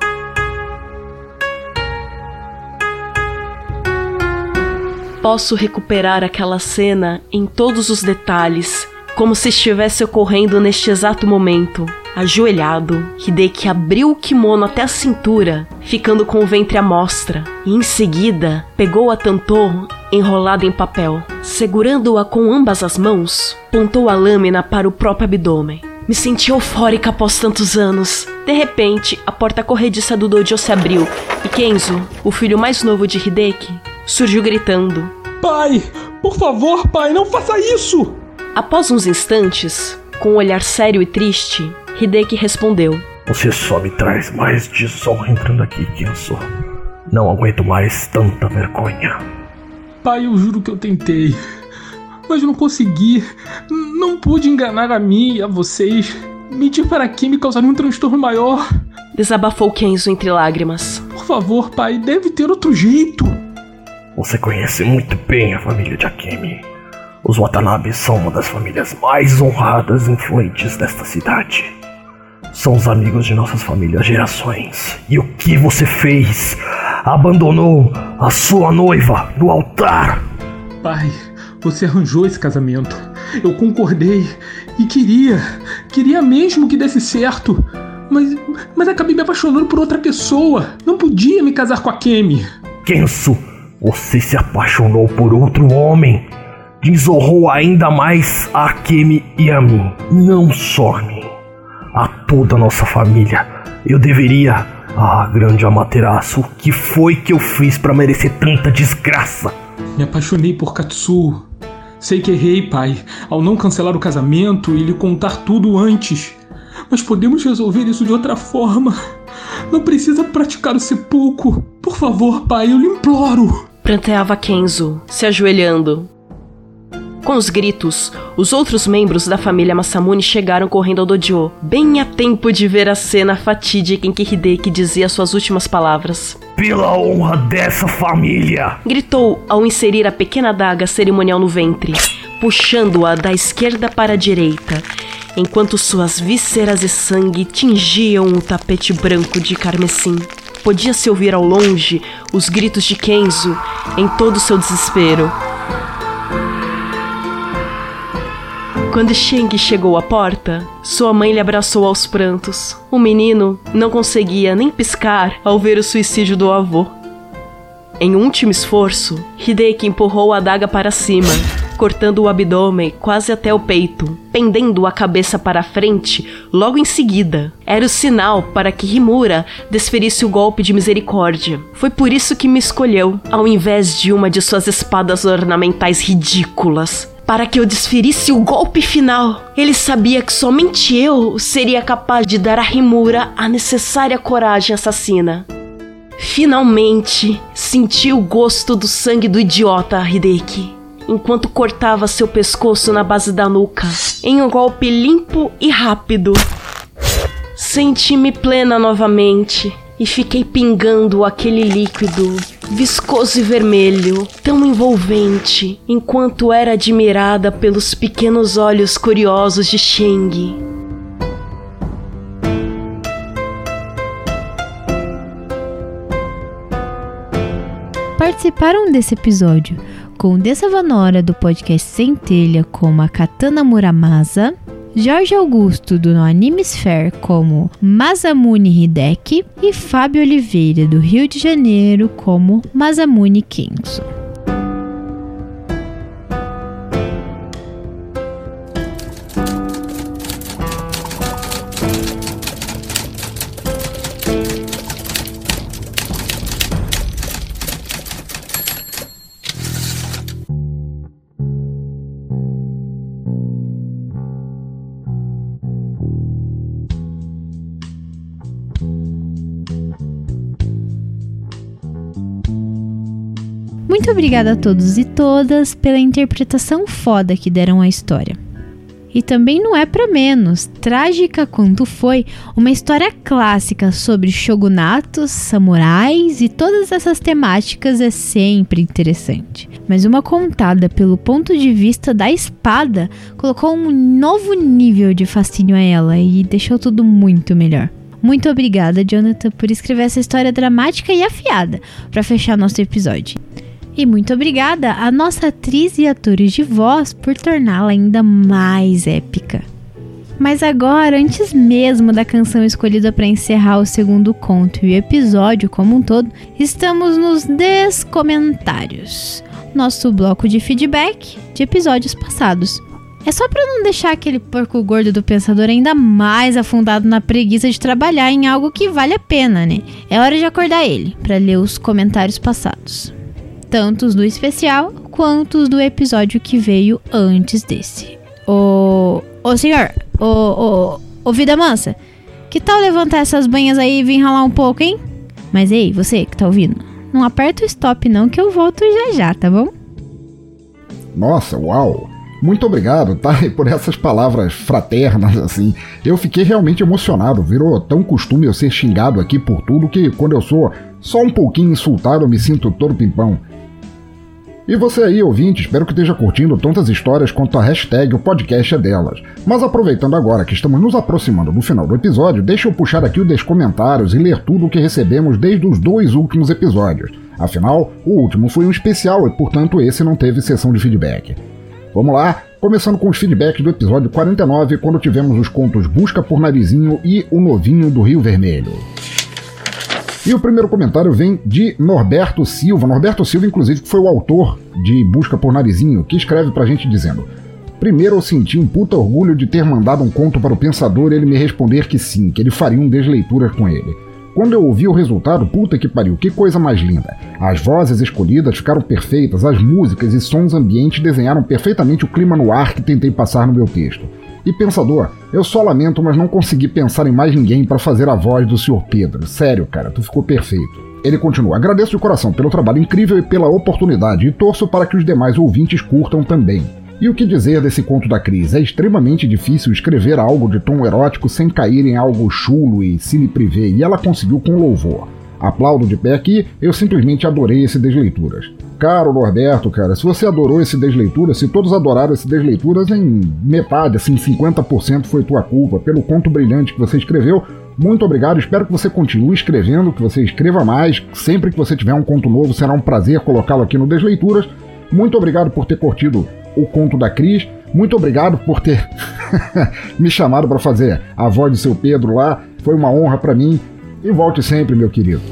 Posso recuperar aquela cena em todos os detalhes, como se estivesse ocorrendo neste exato momento. Ajoelhado, Hideki abriu o kimono até a cintura, ficando com o ventre à mostra, e em seguida pegou a tantô enrolada em papel. Segurando-a com ambas as mãos, pontou a lâmina para o próprio abdômen. Me senti eufórica após tantos anos. De repente, a porta corrediça do dojo se abriu e Kenzo, o filho mais novo de Hideki, surgiu gritando: Pai, por favor, pai, não faça isso! Após uns instantes, com um olhar sério e triste, Hideki respondeu: Você só me traz mais desonra entrando aqui, Kenzo. Não aguento mais tanta vergonha. Pai, eu juro que eu tentei. Mas não consegui. Não pude enganar a mim e a vocês. Mentir para quem me causaria um transtorno maior. Desabafou Kenzo entre lágrimas. Por favor, pai, deve ter outro jeito. Você conhece muito bem a família de Akemi. Os Watanabe são uma das famílias mais honradas e influentes desta cidade. São os amigos de nossas famílias há gerações. E o que você fez? Abandonou a sua noiva no altar. Pai, você arranjou esse casamento. Eu concordei e queria, queria mesmo que desse certo. Mas, mas acabei me apaixonando por outra pessoa. Não podia me casar com a Kemi. Kensu, você se apaixonou por outro homem. Desonrou ainda mais a Kemi e a mim. Não só a mim. A toda a nossa família. Eu deveria. Ah, grande Amaterasu, o que foi que eu fiz para merecer tanta desgraça? Me apaixonei por Katsu. Sei que errei, pai, ao não cancelar o casamento e lhe contar tudo antes. Mas podemos resolver isso de outra forma. Não precisa praticar o sepulcro. Por favor, pai, eu lhe imploro. Pranteava Kenzo, se ajoelhando. Com os gritos, os outros membros da família Masamune chegaram correndo ao dojo, bem a tempo de ver a cena fatídica em que Hideki dizia suas últimas palavras. Pela honra dessa família! Gritou ao inserir a pequena adaga cerimonial no ventre, puxando-a da esquerda para a direita, enquanto suas vísceras e sangue tingiam o tapete branco de carmesim. Podia-se ouvir ao longe os gritos de Kenzo em todo o seu desespero. Quando Sheng chegou à porta, sua mãe lhe abraçou aos prantos. O menino não conseguia nem piscar ao ver o suicídio do avô. Em último esforço, Hideki empurrou a adaga para cima, cortando o abdômen quase até o peito, pendendo a cabeça para a frente logo em seguida. Era o sinal para que Himura desferisse o golpe de misericórdia. Foi por isso que me escolheu, ao invés de uma de suas espadas ornamentais ridículas para que eu desferisse o golpe final. Ele sabia que somente eu seria capaz de dar a Rimura a necessária coragem assassina. Finalmente senti o gosto do sangue do idiota Hideki, enquanto cortava seu pescoço na base da nuca, em um golpe limpo e rápido. Senti-me plena novamente e fiquei pingando aquele líquido viscoso e vermelho, tão envolvente, enquanto era admirada pelos pequenos olhos curiosos de Sheng. Participaram desse episódio Condessa Vanora do podcast Centelha como a Katana Muramasa, Jorge Augusto do No Animesphere como Masamune Hideki e Fábio Oliveira do Rio de Janeiro como Masamune Kingston. Muito obrigada a todos e todas pela interpretação foda que deram à história. E também não é para menos, trágica quanto foi, uma história clássica sobre shogunatos, samurais e todas essas temáticas é sempre interessante. Mas uma contada pelo ponto de vista da espada colocou um novo nível de fascínio a ela e deixou tudo muito melhor. Muito obrigada, Jonathan, por escrever essa história dramática e afiada para fechar nosso episódio. E muito obrigada à nossa atriz e atores de voz por torná-la ainda mais épica. Mas agora, antes mesmo da canção escolhida para encerrar o segundo conto e o episódio como um todo, estamos nos descomentários nosso bloco de feedback de episódios passados. É só para não deixar aquele porco gordo do pensador ainda mais afundado na preguiça de trabalhar em algo que vale a pena, né? É hora de acordar ele para ler os comentários passados tanto os do especial quanto os do episódio que veio antes desse. Ô, ô senhor, ô, ô, ô vida mansa, que tal levantar essas banhas aí e vir ralar um pouco, hein? Mas ei, você que tá ouvindo, não aperta o stop não que eu volto já já, tá bom? Nossa, uau! Muito obrigado, tá? por essas palavras fraternas, assim. Eu fiquei realmente emocionado. Virou tão costume eu ser xingado aqui por tudo que quando eu sou só um pouquinho insultado eu me sinto todo pimpão. E você aí, ouvinte, espero que esteja curtindo tantas histórias quanto a hashtag o podcast é delas. Mas aproveitando agora que estamos nos aproximando do final do episódio, deixa eu puxar aqui o descomentários e ler tudo o que recebemos desde os dois últimos episódios. Afinal, o último foi um especial e, portanto, esse não teve sessão de feedback. Vamos lá, começando com os feedbacks do episódio 49, quando tivemos os contos Busca por Narizinho e O Novinho do Rio Vermelho. E o primeiro comentário vem de Norberto Silva. Norberto Silva, inclusive, que foi o autor de Busca por Narizinho, que escreve pra gente dizendo: Primeiro eu senti um puta orgulho de ter mandado um conto para o pensador e ele me responder que sim, que ele faria um desleituras com ele. Quando eu ouvi o resultado, puta que pariu, que coisa mais linda. As vozes escolhidas ficaram perfeitas, as músicas e sons ambientes desenharam perfeitamente o clima no ar que tentei passar no meu texto. E pensador, eu só lamento, mas não consegui pensar em mais ninguém para fazer a voz do Sr. Pedro. Sério, cara, tu ficou perfeito. Ele continua: agradeço de coração pelo trabalho incrível e pela oportunidade, e torço para que os demais ouvintes curtam também. E o que dizer desse conto da Cris? É extremamente difícil escrever algo de tom erótico sem cair em algo chulo e cine privê, e ela conseguiu com louvor. Aplaudo de pé aqui, eu simplesmente adorei esse Desleituras. Caro Norberto, cara, se você adorou esse Desleituras, se todos adoraram esse Desleituras, em metade, assim, 50% foi tua culpa, pelo conto brilhante que você escreveu. Muito obrigado, espero que você continue escrevendo, que você escreva mais. Sempre que você tiver um conto novo, será um prazer colocá-lo aqui no Desleituras. Muito obrigado por ter curtido o conto da Cris. Muito obrigado por ter me chamado para fazer a voz do seu Pedro lá. Foi uma honra para mim. E volte sempre, meu querido.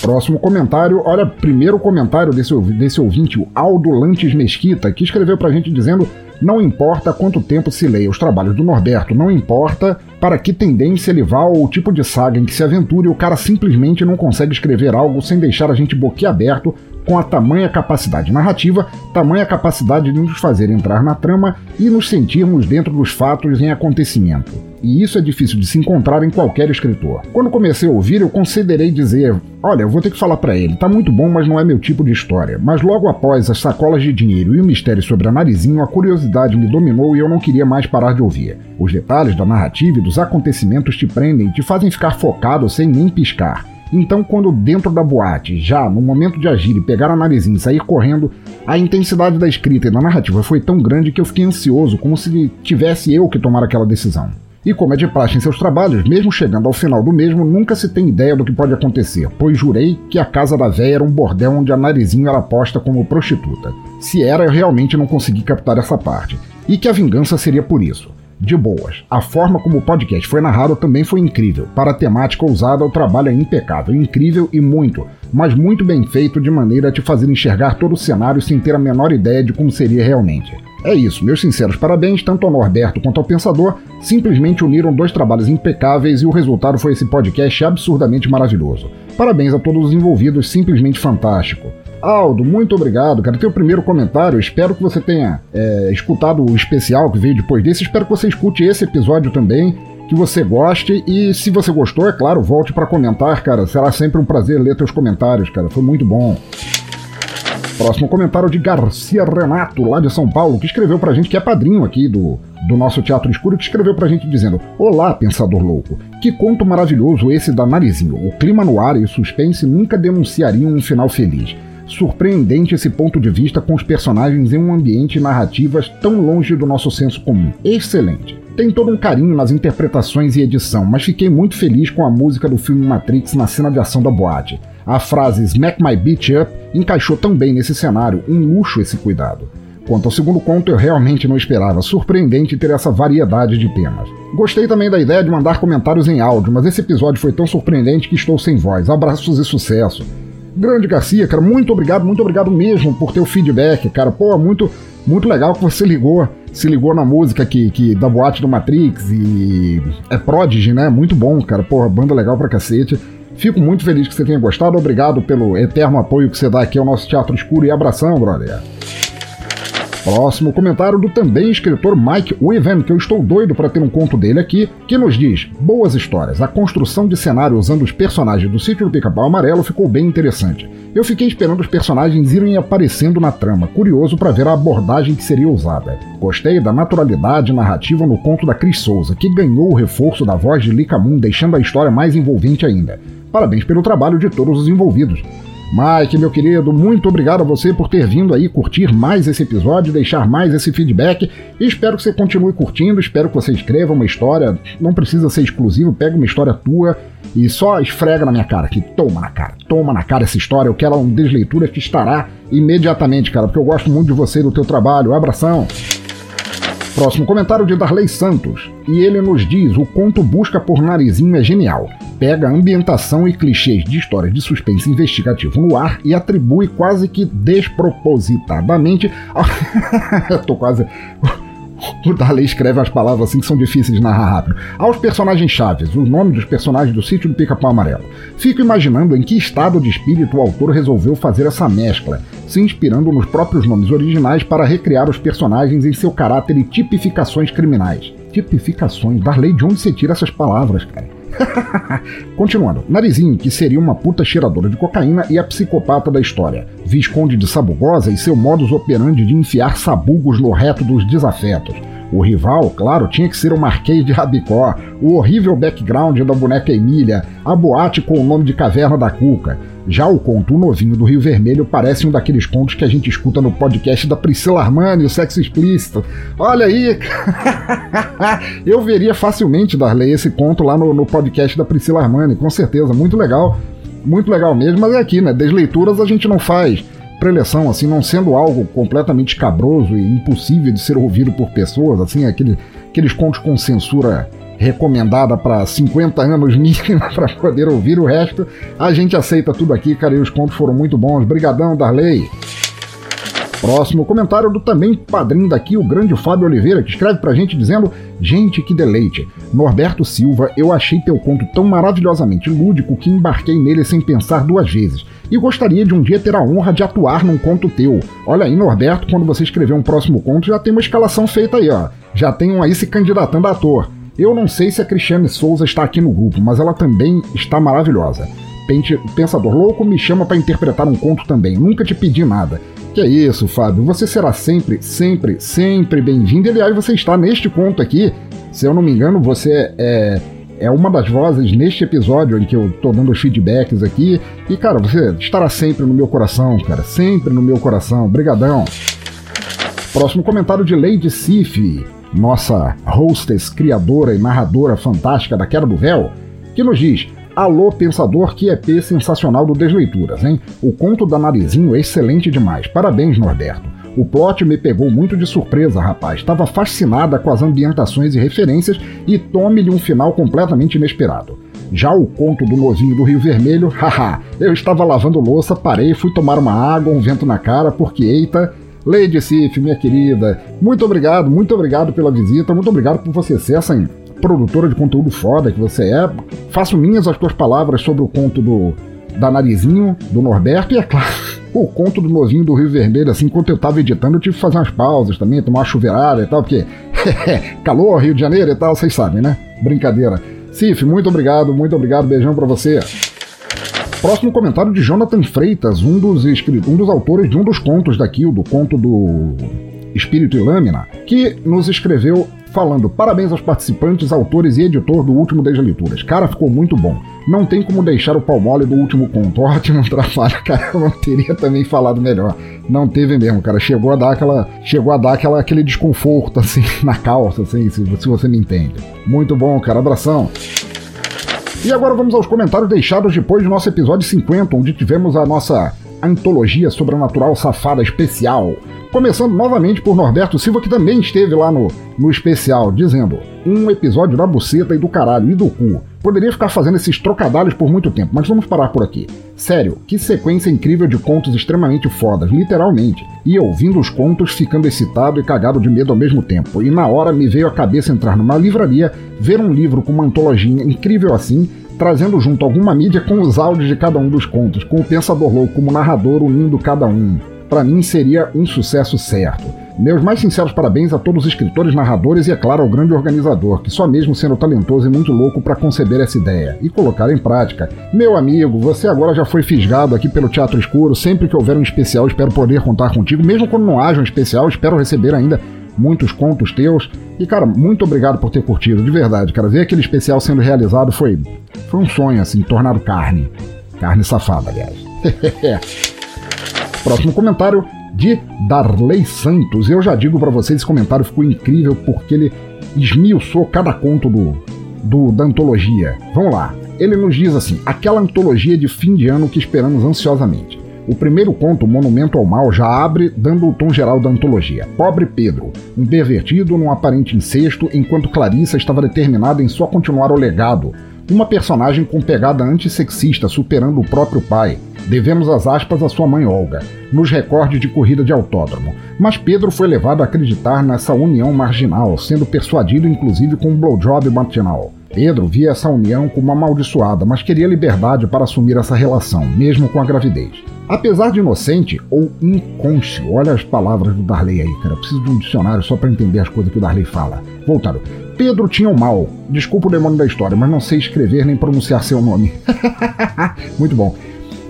Próximo comentário, olha, primeiro comentário desse, desse ouvinte, o Aldo Lantes Mesquita, que escreveu pra gente dizendo: Não importa quanto tempo se leia os trabalhos do Norberto, não importa para que tendência ele vá ou o tipo de saga em que se aventure, o cara simplesmente não consegue escrever algo sem deixar a gente boquiaberto com a tamanha capacidade narrativa, tamanha capacidade de nos fazer entrar na trama e nos sentirmos dentro dos fatos em acontecimento. E isso é difícil de se encontrar em qualquer escritor. Quando comecei a ouvir, eu considerei dizer: Olha, eu vou ter que falar para ele, tá muito bom, mas não é meu tipo de história. Mas logo após as sacolas de dinheiro e o mistério sobre a narizinho, a curiosidade me dominou e eu não queria mais parar de ouvir. Os detalhes da narrativa e dos acontecimentos te prendem e te fazem ficar focado sem nem piscar. Então, quando dentro da boate, já no momento de agir e pegar a narizinho e sair correndo, a intensidade da escrita e da narrativa foi tão grande que eu fiquei ansioso, como se tivesse eu que tomar aquela decisão. E como é de praxe em seus trabalhos, mesmo chegando ao final do mesmo, nunca se tem ideia do que pode acontecer, pois jurei que a casa da véia era um bordel onde a narizinho era posta como prostituta. Se era, eu realmente não consegui captar essa parte. E que a vingança seria por isso de boas. A forma como o podcast foi narrado também foi incrível. Para a temática ousada, o trabalho é impecável, incrível e muito, mas muito bem feito de maneira a te fazer enxergar todo o cenário sem ter a menor ideia de como seria realmente. É isso, meus sinceros parabéns tanto ao Norberto quanto ao Pensador, simplesmente uniram dois trabalhos impecáveis e o resultado foi esse podcast absurdamente maravilhoso. Parabéns a todos os envolvidos, simplesmente fantástico. Aldo, muito obrigado, cara. Teu primeiro comentário, espero que você tenha é, escutado o especial que veio depois desse. Espero que você escute esse episódio também, que você goste. E se você gostou, é claro, volte para comentar, cara. Será sempre um prazer ler teus comentários, cara. Foi muito bom. Próximo comentário de Garcia Renato, lá de São Paulo, que escreveu pra gente, que é padrinho aqui do, do nosso Teatro Escuro, que escreveu pra gente dizendo: Olá, pensador louco. Que conto maravilhoso esse da Narizinho. O clima no ar e o suspense nunca denunciariam um final feliz. Surpreendente esse ponto de vista com os personagens em um ambiente e narrativas tão longe do nosso senso comum. Excelente. Tem todo um carinho nas interpretações e edição, mas fiquei muito feliz com a música do filme Matrix na cena de ação da boate. A frase Smack My Bitch Up encaixou tão bem nesse cenário, um luxo esse cuidado. Quanto ao segundo conto, eu realmente não esperava. Surpreendente ter essa variedade de temas. Gostei também da ideia de mandar comentários em áudio, mas esse episódio foi tão surpreendente que estou sem voz. Abraços e sucesso. Grande Garcia, cara, muito obrigado, muito obrigado mesmo por teu feedback, cara. Pô, muito, muito legal que você ligou, se ligou na música que, que da boate do Matrix e é Prodigy, né? Muito bom, cara. Porra, banda legal pra cacete. Fico muito feliz que você tenha gostado. Obrigado pelo eterno apoio que você dá aqui ao nosso Teatro Escuro e abração, brother. Próximo comentário do também escritor Mike Weaven, que eu estou doido para ter um conto dele aqui, que nos diz: Boas histórias. A construção de cenário usando os personagens do sítio do Pica-Pau Amarelo ficou bem interessante. Eu fiquei esperando os personagens irem aparecendo na trama, curioso para ver a abordagem que seria usada. Gostei da naturalidade narrativa no conto da Cris Souza, que ganhou o reforço da voz de Lika Moon, deixando a história mais envolvente ainda. Parabéns pelo trabalho de todos os envolvidos. Mike, meu querido, muito obrigado a você por ter vindo aí curtir mais esse episódio, deixar mais esse feedback. Espero que você continue curtindo, espero que você escreva uma história. Não precisa ser exclusivo, pega uma história tua e só esfrega na minha cara aqui. Toma na cara, toma na cara essa história. Eu quero um desleitura que estará imediatamente, cara, porque eu gosto muito de você e do teu trabalho. Um abração. Próximo comentário de Darley Santos. E ele nos diz: o conto Busca por Narizinho é genial pega ambientação e clichês de histórias de suspense investigativo no ar e atribui quase que despropositadamente. Eu tô quase. O Darley escreve as palavras assim que são difíceis de narrar rápido. Aos personagens chaves, os nomes dos personagens do sítio do Pica-Pau Amarelo. Fico imaginando em que estado de espírito o autor resolveu fazer essa mescla, se inspirando nos próprios nomes originais para recriar os personagens em seu caráter e tipificações criminais. Tipificações? Darley, de onde você tira essas palavras, cara? Continuando, Narizinho, que seria uma puta cheiradora de cocaína e a psicopata da história. Visconde de Sabugosa e seu modus operandi de enfiar sabugos no reto dos desafetos. O rival, claro, tinha que ser o Marquês de Rabicó, o horrível background da boneca Emília, a boate com o nome de Caverna da Cuca. Já o conto O Novinho do Rio Vermelho parece um daqueles contos que a gente escuta no podcast da Priscila Armani, o sexo explícito. Olha aí! Eu veria facilmente, Darley, esse conto lá no, no podcast da Priscila Armani, com certeza. Muito legal. Muito legal mesmo, mas é aqui, né? Desleituras a gente não faz preleção, assim, não sendo algo completamente cabroso e impossível de ser ouvido por pessoas, assim, aquele, aqueles contos com censura recomendada para 50 anos mínimo para poder ouvir o resto, a gente aceita tudo aqui, cara, e os contos foram muito bons. Brigadão, Darley. Próximo comentário do também padrinho daqui, o grande Fábio Oliveira, que escreve pra gente dizendo: Gente, que deleite! Norberto Silva, eu achei teu conto tão maravilhosamente lúdico que embarquei nele sem pensar duas vezes. E gostaria de um dia ter a honra de atuar num conto teu. Olha aí, Norberto, quando você escrever um próximo conto, já tem uma escalação feita aí, ó. Já tem um aí se candidatando a ator. Eu não sei se a Cristiane Souza está aqui no grupo, mas ela também está maravilhosa. Pensador Louco me chama para interpretar um conto também. Nunca te pedi nada. Que é isso, Fábio? Você será sempre, sempre, sempre bem-vindo. Aliás, você está neste conto aqui. Se eu não me engano, você é, é uma das vozes neste episódio em que eu tô dando os feedbacks aqui. E, cara, você estará sempre no meu coração, cara. Sempre no meu coração. Brigadão. Próximo comentário de Lady Sif, nossa hostess, criadora e narradora fantástica da Queda do Véu, que nos diz: Alô, pensador que EP sensacional do Desleituras, hein? O conto da Narizinho é excelente demais. Parabéns, Norberto. O plot me pegou muito de surpresa, rapaz. Estava fascinada com as ambientações e referências e tome-lhe um final completamente inesperado. Já o conto do novinho do Rio Vermelho, haha, eu estava lavando louça, parei, fui tomar uma água, um vento na cara, porque eita, Lady Sif, minha querida, muito obrigado, muito obrigado pela visita, muito obrigado por você ser essa produtora de conteúdo foda que você é. Faço minhas as tuas palavras sobre o conto do da Narizinho, do Norberto, e é claro, o conto do novinho do Rio Vermelho, assim, enquanto eu tava editando, eu tive que fazer umas pausas também, tomar uma chuveirada e tal, porque calor, Rio de Janeiro e tal, vocês sabem, né? Brincadeira. Sif, muito obrigado, muito obrigado, beijão pra você. Próximo comentário de Jonathan Freitas, um dos, um dos autores de um dos contos daqui, o do conto do Espírito e Lâmina, que nos escreveu falando parabéns aos participantes, autores e editor do último Desde Leituras. Cara, ficou muito bom. Não tem como deixar o pau mole do último conto. Ótimo trabalho, cara. Eu não teria também falado melhor. Não teve mesmo, cara. Chegou a dar aquela, chegou a dar aquela, aquele desconforto assim na calça, assim, se, se você me entende. Muito bom, cara. Abração. E agora vamos aos comentários deixados depois do nosso episódio 50, onde tivemos a nossa antologia sobrenatural safada especial. Começando novamente por Norberto Silva, que também esteve lá no, no especial, dizendo: Um episódio da buceta e do caralho e do cu. Poderia ficar fazendo esses trocadalhos por muito tempo, mas vamos parar por aqui. Sério, que sequência incrível de contos extremamente fodas, literalmente. E ouvindo os contos, ficando excitado e cagado de medo ao mesmo tempo. E na hora me veio à cabeça entrar numa livraria, ver um livro com uma antologia incrível assim, trazendo junto alguma mídia com os áudios de cada um dos contos, com o Pensador Louco como narrador unindo cada um. Para mim seria um sucesso certo. Meus mais sinceros parabéns a todos os escritores, narradores e, é claro, ao grande organizador, que só mesmo sendo talentoso e muito louco para conceber essa ideia e colocar em prática. Meu amigo, você agora já foi fisgado aqui pelo Teatro Escuro. Sempre que houver um especial, espero poder contar contigo. Mesmo quando não haja um especial, espero receber ainda muitos contos teus. E, cara, muito obrigado por ter curtido, de verdade, cara. Ver aquele especial sendo realizado foi, foi um sonho, assim, tornado carne. Carne safada, aliás. Próximo comentário de Darley Santos. Eu já digo pra vocês, esse comentário ficou incrível porque ele esmiuçou cada conto do, do- da antologia. Vamos lá. Ele nos diz assim: aquela antologia de fim de ano que esperamos ansiosamente. O primeiro conto, Monumento ao Mal, já abre dando o tom geral da antologia. Pobre Pedro, um pervertido num aparente incesto, enquanto Clarissa estava determinada em só continuar o legado. Uma personagem com pegada antissexista superando o próprio pai. Devemos as aspas à sua mãe Olga, nos recordes de corrida de autódromo. Mas Pedro foi levado a acreditar nessa união marginal, sendo persuadido inclusive com um blowjob matinal. Pedro via essa união como amaldiçoada, mas queria liberdade para assumir essa relação, mesmo com a gravidez. Apesar de inocente ou incônscio, olha as palavras do Darley aí, cara. Eu preciso de um dicionário só para entender as coisas que o Darley fala. Voltado. Pedro tinha o mal. Desculpa o demônio da história, mas não sei escrever nem pronunciar seu nome. Muito bom.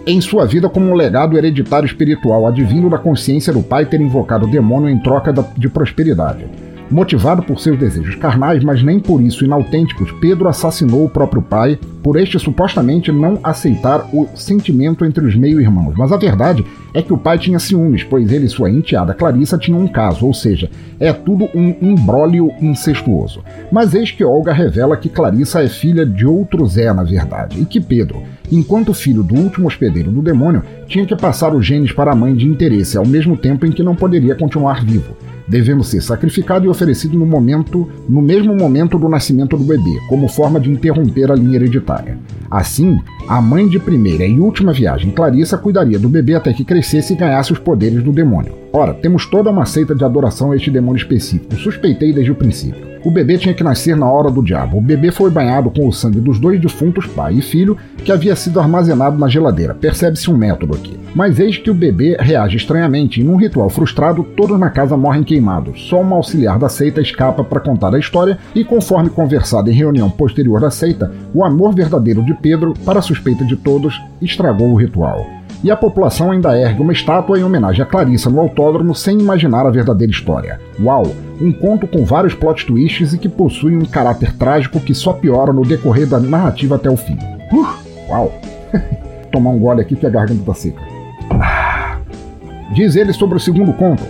Em sua vida como um legado hereditário espiritual, advindo da consciência do pai ter invocado o demônio em troca de prosperidade. Motivado por seus desejos carnais, mas nem por isso inautênticos, Pedro assassinou o próprio pai por este supostamente não aceitar o sentimento entre os meio-irmãos. Mas a verdade é que o pai tinha ciúmes, pois ele e sua enteada Clarissa tinham um caso, ou seja, é tudo um imbróglio incestuoso. Mas eis que Olga revela que Clarissa é filha de outro Zé, na verdade, e que Pedro, enquanto filho do último hospedeiro do demônio, tinha que passar os genes para a mãe de interesse, ao mesmo tempo em que não poderia continuar vivo devendo ser sacrificado e oferecido no momento, no mesmo momento do nascimento do bebê, como forma de interromper a linha hereditária. Assim, a mãe de primeira e última viagem, Clarissa, cuidaria do bebê até que crescesse e ganhasse os poderes do demônio. Ora, temos toda uma seita de adoração a este demônio específico, suspeitei desde o princípio. O bebê tinha que nascer na hora do diabo. O bebê foi banhado com o sangue dos dois defuntos, pai e filho, que havia sido armazenado na geladeira. Percebe-se um método aqui. Mas eis que o bebê reage estranhamente e, num ritual frustrado, todos na casa morrem queimados. Só uma auxiliar da seita escapa para contar a história e, conforme conversado em reunião posterior da seita, o amor verdadeiro de Pedro, para a suspeita de todos, estragou o ritual e a população ainda ergue uma estátua em homenagem a Clarissa no autódromo sem imaginar a verdadeira história. Uau! Um conto com vários plot twists e que possui um caráter trágico que só piora no decorrer da narrativa até o fim. Uh, uau! Tomar um gole aqui que a garganta tá seca. Ah. Diz ele sobre o segundo conto.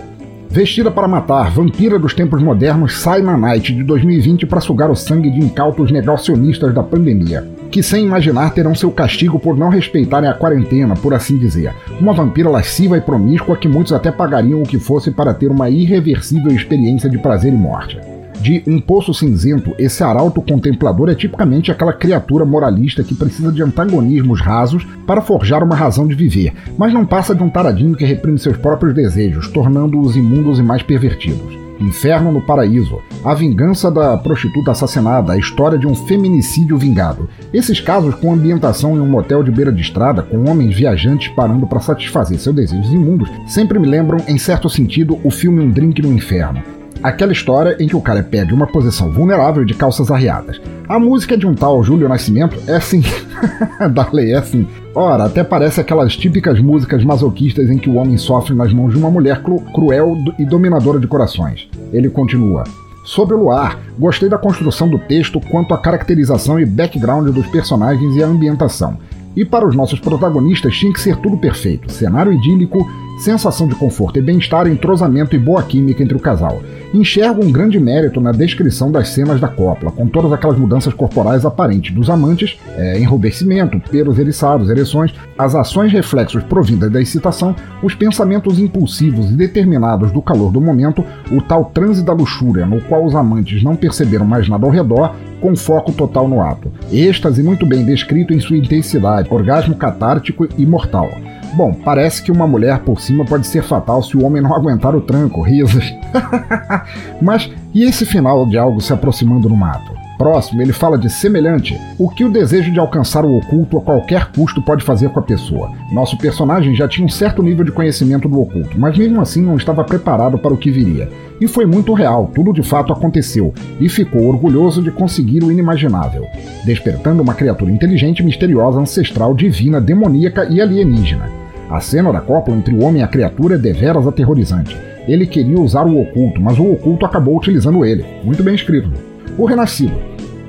Vestida para matar, vampira dos tempos modernos sai na Night de 2020 para sugar o sangue de incautos negacionistas da pandemia, que sem imaginar terão seu castigo por não respeitarem a quarentena, por assim dizer. Uma vampira lasciva e promíscua que muitos até pagariam o que fosse para ter uma irreversível experiência de prazer e morte de Um Poço Cinzento, esse arauto contemplador é tipicamente aquela criatura moralista que precisa de antagonismos rasos para forjar uma razão de viver, mas não passa de um taradinho que reprime seus próprios desejos, tornando-os imundos e mais pervertidos. Inferno no Paraíso, a vingança da prostituta assassinada, a história de um feminicídio vingado. Esses casos com ambientação em um motel de beira de estrada, com homens viajantes parando para satisfazer seus desejos imundos, sempre me lembram, em certo sentido, o filme Um Drink no Inferno. Aquela história em que o cara pega uma posição vulnerável de calças arriadas. A música de um tal Júlio Nascimento é assim. Darley é assim. Ora, até parece aquelas típicas músicas masoquistas em que o homem sofre nas mãos de uma mulher cru cruel e dominadora de corações. Ele continua. Sobre o luar, gostei da construção do texto quanto à caracterização e background dos personagens e a ambientação. E para os nossos protagonistas tinha que ser tudo perfeito: cenário idílico, sensação de conforto e bem-estar, entrosamento e boa química entre o casal. Enxergo um grande mérito na descrição das cenas da cópula, com todas aquelas mudanças corporais aparentes dos amantes, é, enrubescimento, pelos eriçados, ereções, as ações reflexos provindas da excitação, os pensamentos impulsivos e determinados do calor do momento, o tal transe da luxúria, no qual os amantes não perceberam mais nada ao redor, com foco total no ato. Êxtase muito bem descrito em sua intensidade, orgasmo catártico e mortal. Bom, parece que uma mulher por cima pode ser fatal se o homem não aguentar o tranco, risos. Mas e esse final de algo se aproximando no mato? Próximo, ele fala de semelhante, o que o desejo de alcançar o oculto a qualquer custo pode fazer com a pessoa. Nosso personagem já tinha um certo nível de conhecimento do oculto, mas mesmo assim não estava preparado para o que viria. E foi muito real, tudo de fato aconteceu, e ficou orgulhoso de conseguir o inimaginável, despertando uma criatura inteligente, misteriosa, ancestral, divina, demoníaca e alienígena. A cena da cópula entre o homem e a criatura é deveras aterrorizante. Ele queria usar o oculto, mas o oculto acabou utilizando ele. Muito bem escrito. O Renascido.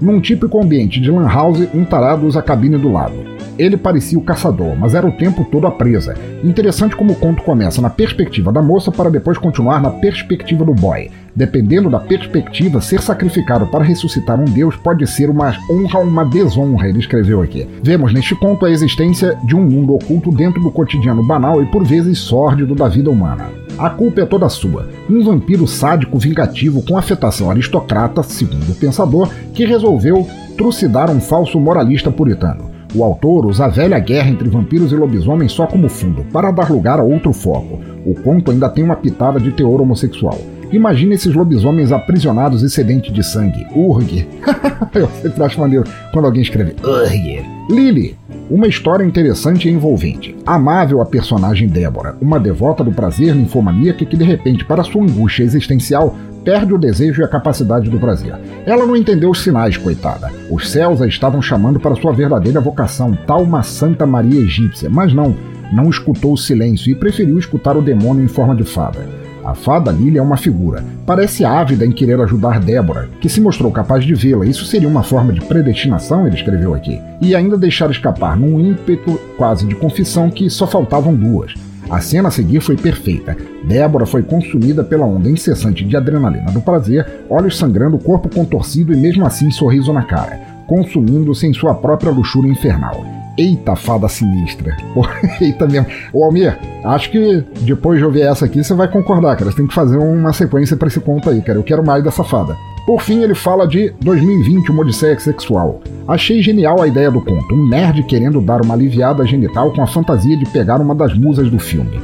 Num típico ambiente de lan house, um tarado usa a cabine do lado. Ele parecia o caçador, mas era o tempo todo a presa. Interessante como o conto começa na perspectiva da moça para depois continuar na perspectiva do boy. Dependendo da perspectiva, ser sacrificado para ressuscitar um deus pode ser uma honra ou uma desonra, ele escreveu aqui. Vemos neste conto a existência de um mundo oculto dentro do cotidiano banal e por vezes sórdido da vida humana. A culpa é toda sua. Um vampiro sádico vingativo com afetação aristocrata, segundo o pensador, que resolveu trucidar um falso moralista puritano. O autor usa a velha guerra entre vampiros e lobisomens só como fundo, para dar lugar a outro foco. O conto ainda tem uma pitada de teor homossexual. Imagine esses lobisomens aprisionados e sedentes de sangue. Urg. Eu sempre acho maneiro quando alguém escreve Urg. Lily. Uma história interessante e envolvente. Amável a personagem Débora, uma devota do prazer ninfomaníaca que de repente, para sua angústia existencial, perde o desejo e a capacidade do prazer. Ela não entendeu os sinais, coitada. Os céus a estavam chamando para sua verdadeira vocação, tal uma Santa Maria egípcia, mas não, não escutou o silêncio e preferiu escutar o demônio em forma de fada. A fada Lily é uma figura. Parece ávida em querer ajudar Débora, que se mostrou capaz de vê-la. Isso seria uma forma de predestinação, ele escreveu aqui. E ainda deixar escapar num ímpeto quase de confissão que só faltavam duas. A cena a seguir foi perfeita. Débora foi consumida pela onda incessante de adrenalina do prazer, olhos sangrando, corpo contorcido e mesmo assim sorriso na cara, consumindo-se em sua própria luxúria infernal. Eita fada sinistra. Eita mesmo. Ô Almir, acho que depois de ouvir essa aqui você vai concordar, cara. Você tem que fazer uma sequência para esse conto aí, cara. Eu quero mais dessa fada. Por fim, ele fala de 2020, uma odisseia sexual. Achei genial a ideia do conto. Um nerd querendo dar uma aliviada genital com a fantasia de pegar uma das musas do filme.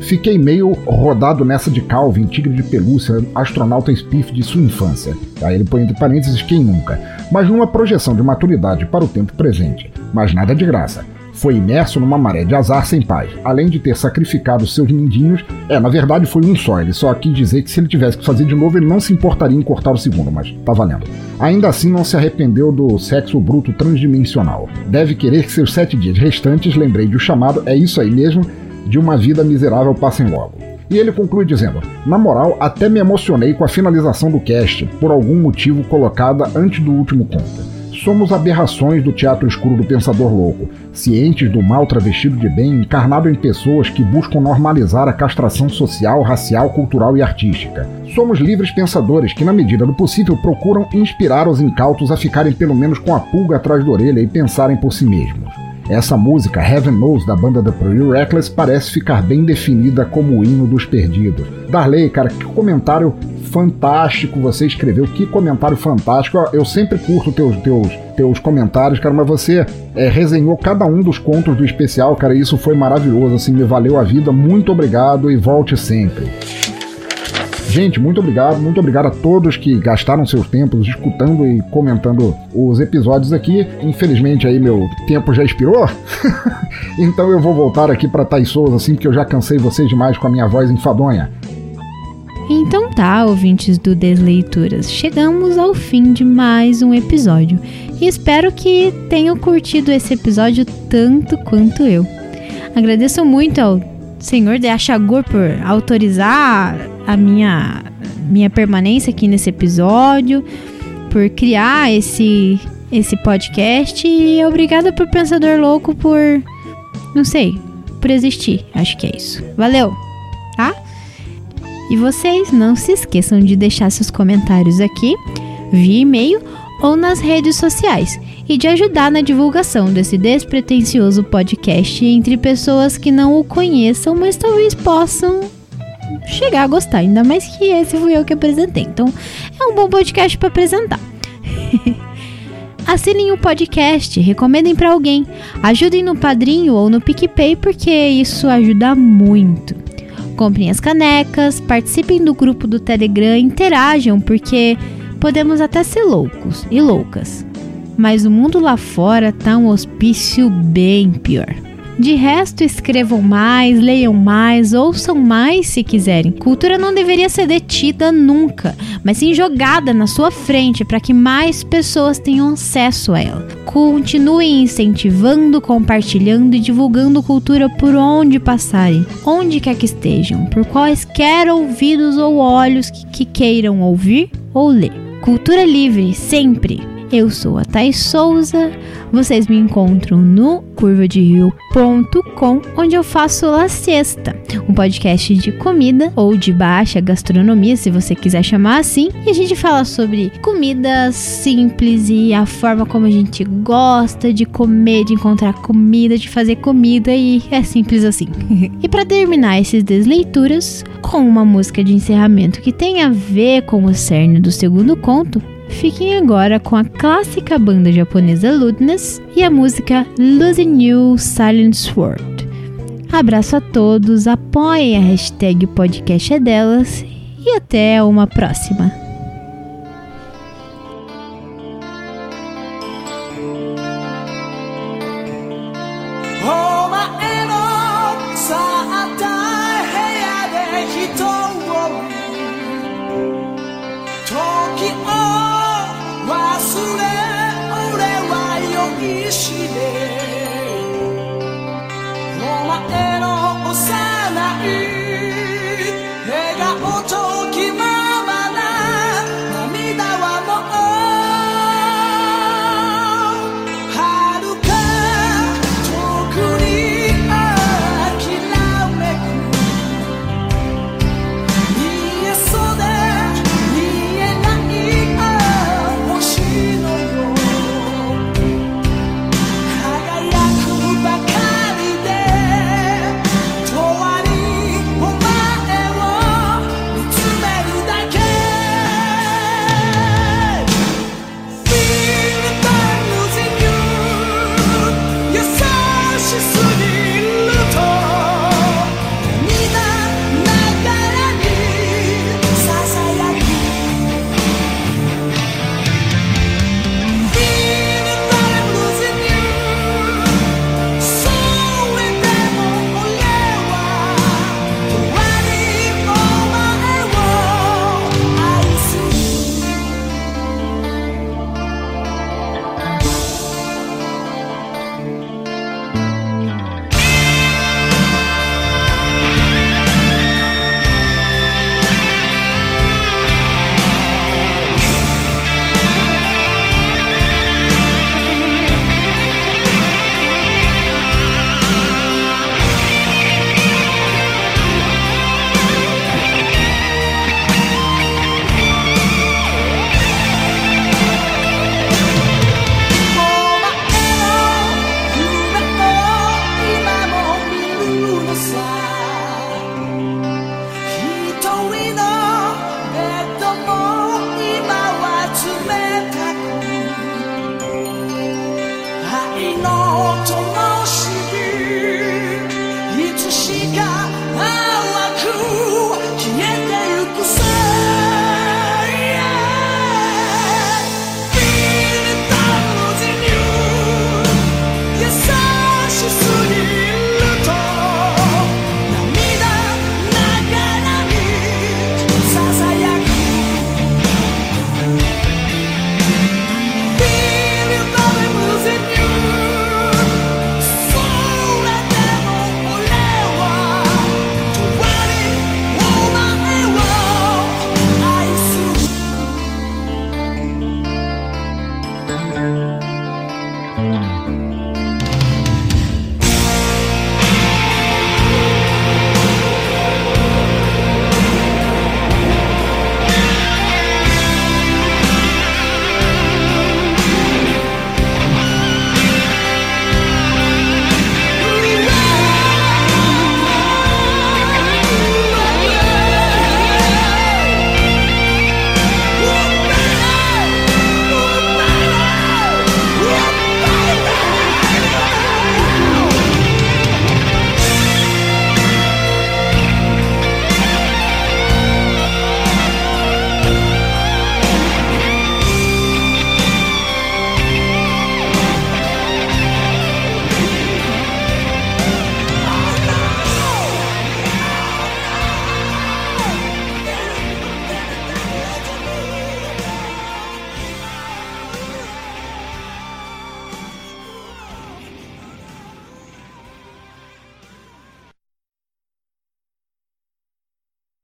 Fiquei meio rodado nessa de Calvin, tigre de pelúcia, astronauta Spiff de sua infância. Aí ele põe entre parênteses quem nunca. Mas numa projeção de maturidade para o tempo presente. Mas nada de graça foi imerso numa maré de azar sem paz. Além de ter sacrificado seus lindinhos, é, na verdade foi um só. Ele só quis dizer que se ele tivesse que fazer de novo, ele não se importaria em cortar o segundo, mas tá valendo. Ainda assim, não se arrependeu do sexo bruto transdimensional. Deve querer que seus sete dias restantes, lembrei de o chamado, é isso aí mesmo, de uma vida miserável passem logo. E ele conclui dizendo: Na moral, até me emocionei com a finalização do cast, por algum motivo colocada antes do último conto. Somos aberrações do teatro escuro do pensador louco, cientes do mal travestido de bem encarnado em pessoas que buscam normalizar a castração social, racial, cultural e artística. Somos livres pensadores que, na medida do possível, procuram inspirar os incautos a ficarem pelo menos com a pulga atrás da orelha e pensarem por si mesmos. Essa música, Heaven Knows, da banda The Pretty Reckless, parece ficar bem definida como o hino dos perdidos. Darley, cara, que comentário fantástico você escreveu, que comentário fantástico. Eu sempre curto teus, teus, teus comentários, cara, mas você é, resenhou cada um dos contos do especial, cara, e isso foi maravilhoso, assim, me valeu a vida. Muito obrigado e volte sempre. Gente, muito obrigado, muito obrigado a todos que gastaram seus tempos escutando e comentando os episódios aqui. Infelizmente aí meu tempo já expirou, então eu vou voltar aqui para Thais Souza assim, porque eu já cansei vocês demais com a minha voz enfadonha. Então tá, ouvintes do Desleituras, chegamos ao fim de mais um episódio e espero que tenham curtido esse episódio tanto quanto eu. Agradeço muito ao senhor de Achagur por autorizar a minha, minha permanência aqui nesse episódio, por criar esse, esse podcast e obrigada por Pensador Louco por, não sei, por existir. Acho que é isso. Valeu, tá? E vocês não se esqueçam de deixar seus comentários aqui, via e-mail ou nas redes sociais e de ajudar na divulgação desse despretensioso podcast entre pessoas que não o conheçam, mas talvez possam chegar a gostar, ainda mais que esse fui eu que apresentei. Então, é um bom podcast para apresentar. Assinem o podcast, recomendem para alguém, ajudem no Padrinho ou no PicPay porque isso ajuda muito. Comprem as canecas, participem do grupo do Telegram, interajam, porque podemos até ser loucos e loucas. Mas o mundo lá fora tá um hospício bem pior. De resto, escrevam mais, leiam mais, ouçam mais se quiserem. Cultura não deveria ser detida nunca, mas sim jogada na sua frente para que mais pessoas tenham acesso a ela. Continuem incentivando, compartilhando e divulgando cultura por onde passarem, onde quer que estejam, por quaisquer ouvidos ou olhos que, que queiram ouvir ou ler. Cultura livre, sempre! Eu sou a Thais Souza. Vocês me encontram no curvaderio.com, onde eu faço La Siesta, um podcast de comida ou de baixa gastronomia, se você quiser chamar assim. E a gente fala sobre comida simples e a forma como a gente gosta de comer, de encontrar comida, de fazer comida e é simples assim. e para terminar esses desleituras com uma música de encerramento que tem a ver com o cerne do segundo conto, Fiquem agora com a clássica banda japonesa Ludness e a música Losing You Silent Sword. Abraço a todos, apoiem a hashtag podcast é delas e até uma próxima.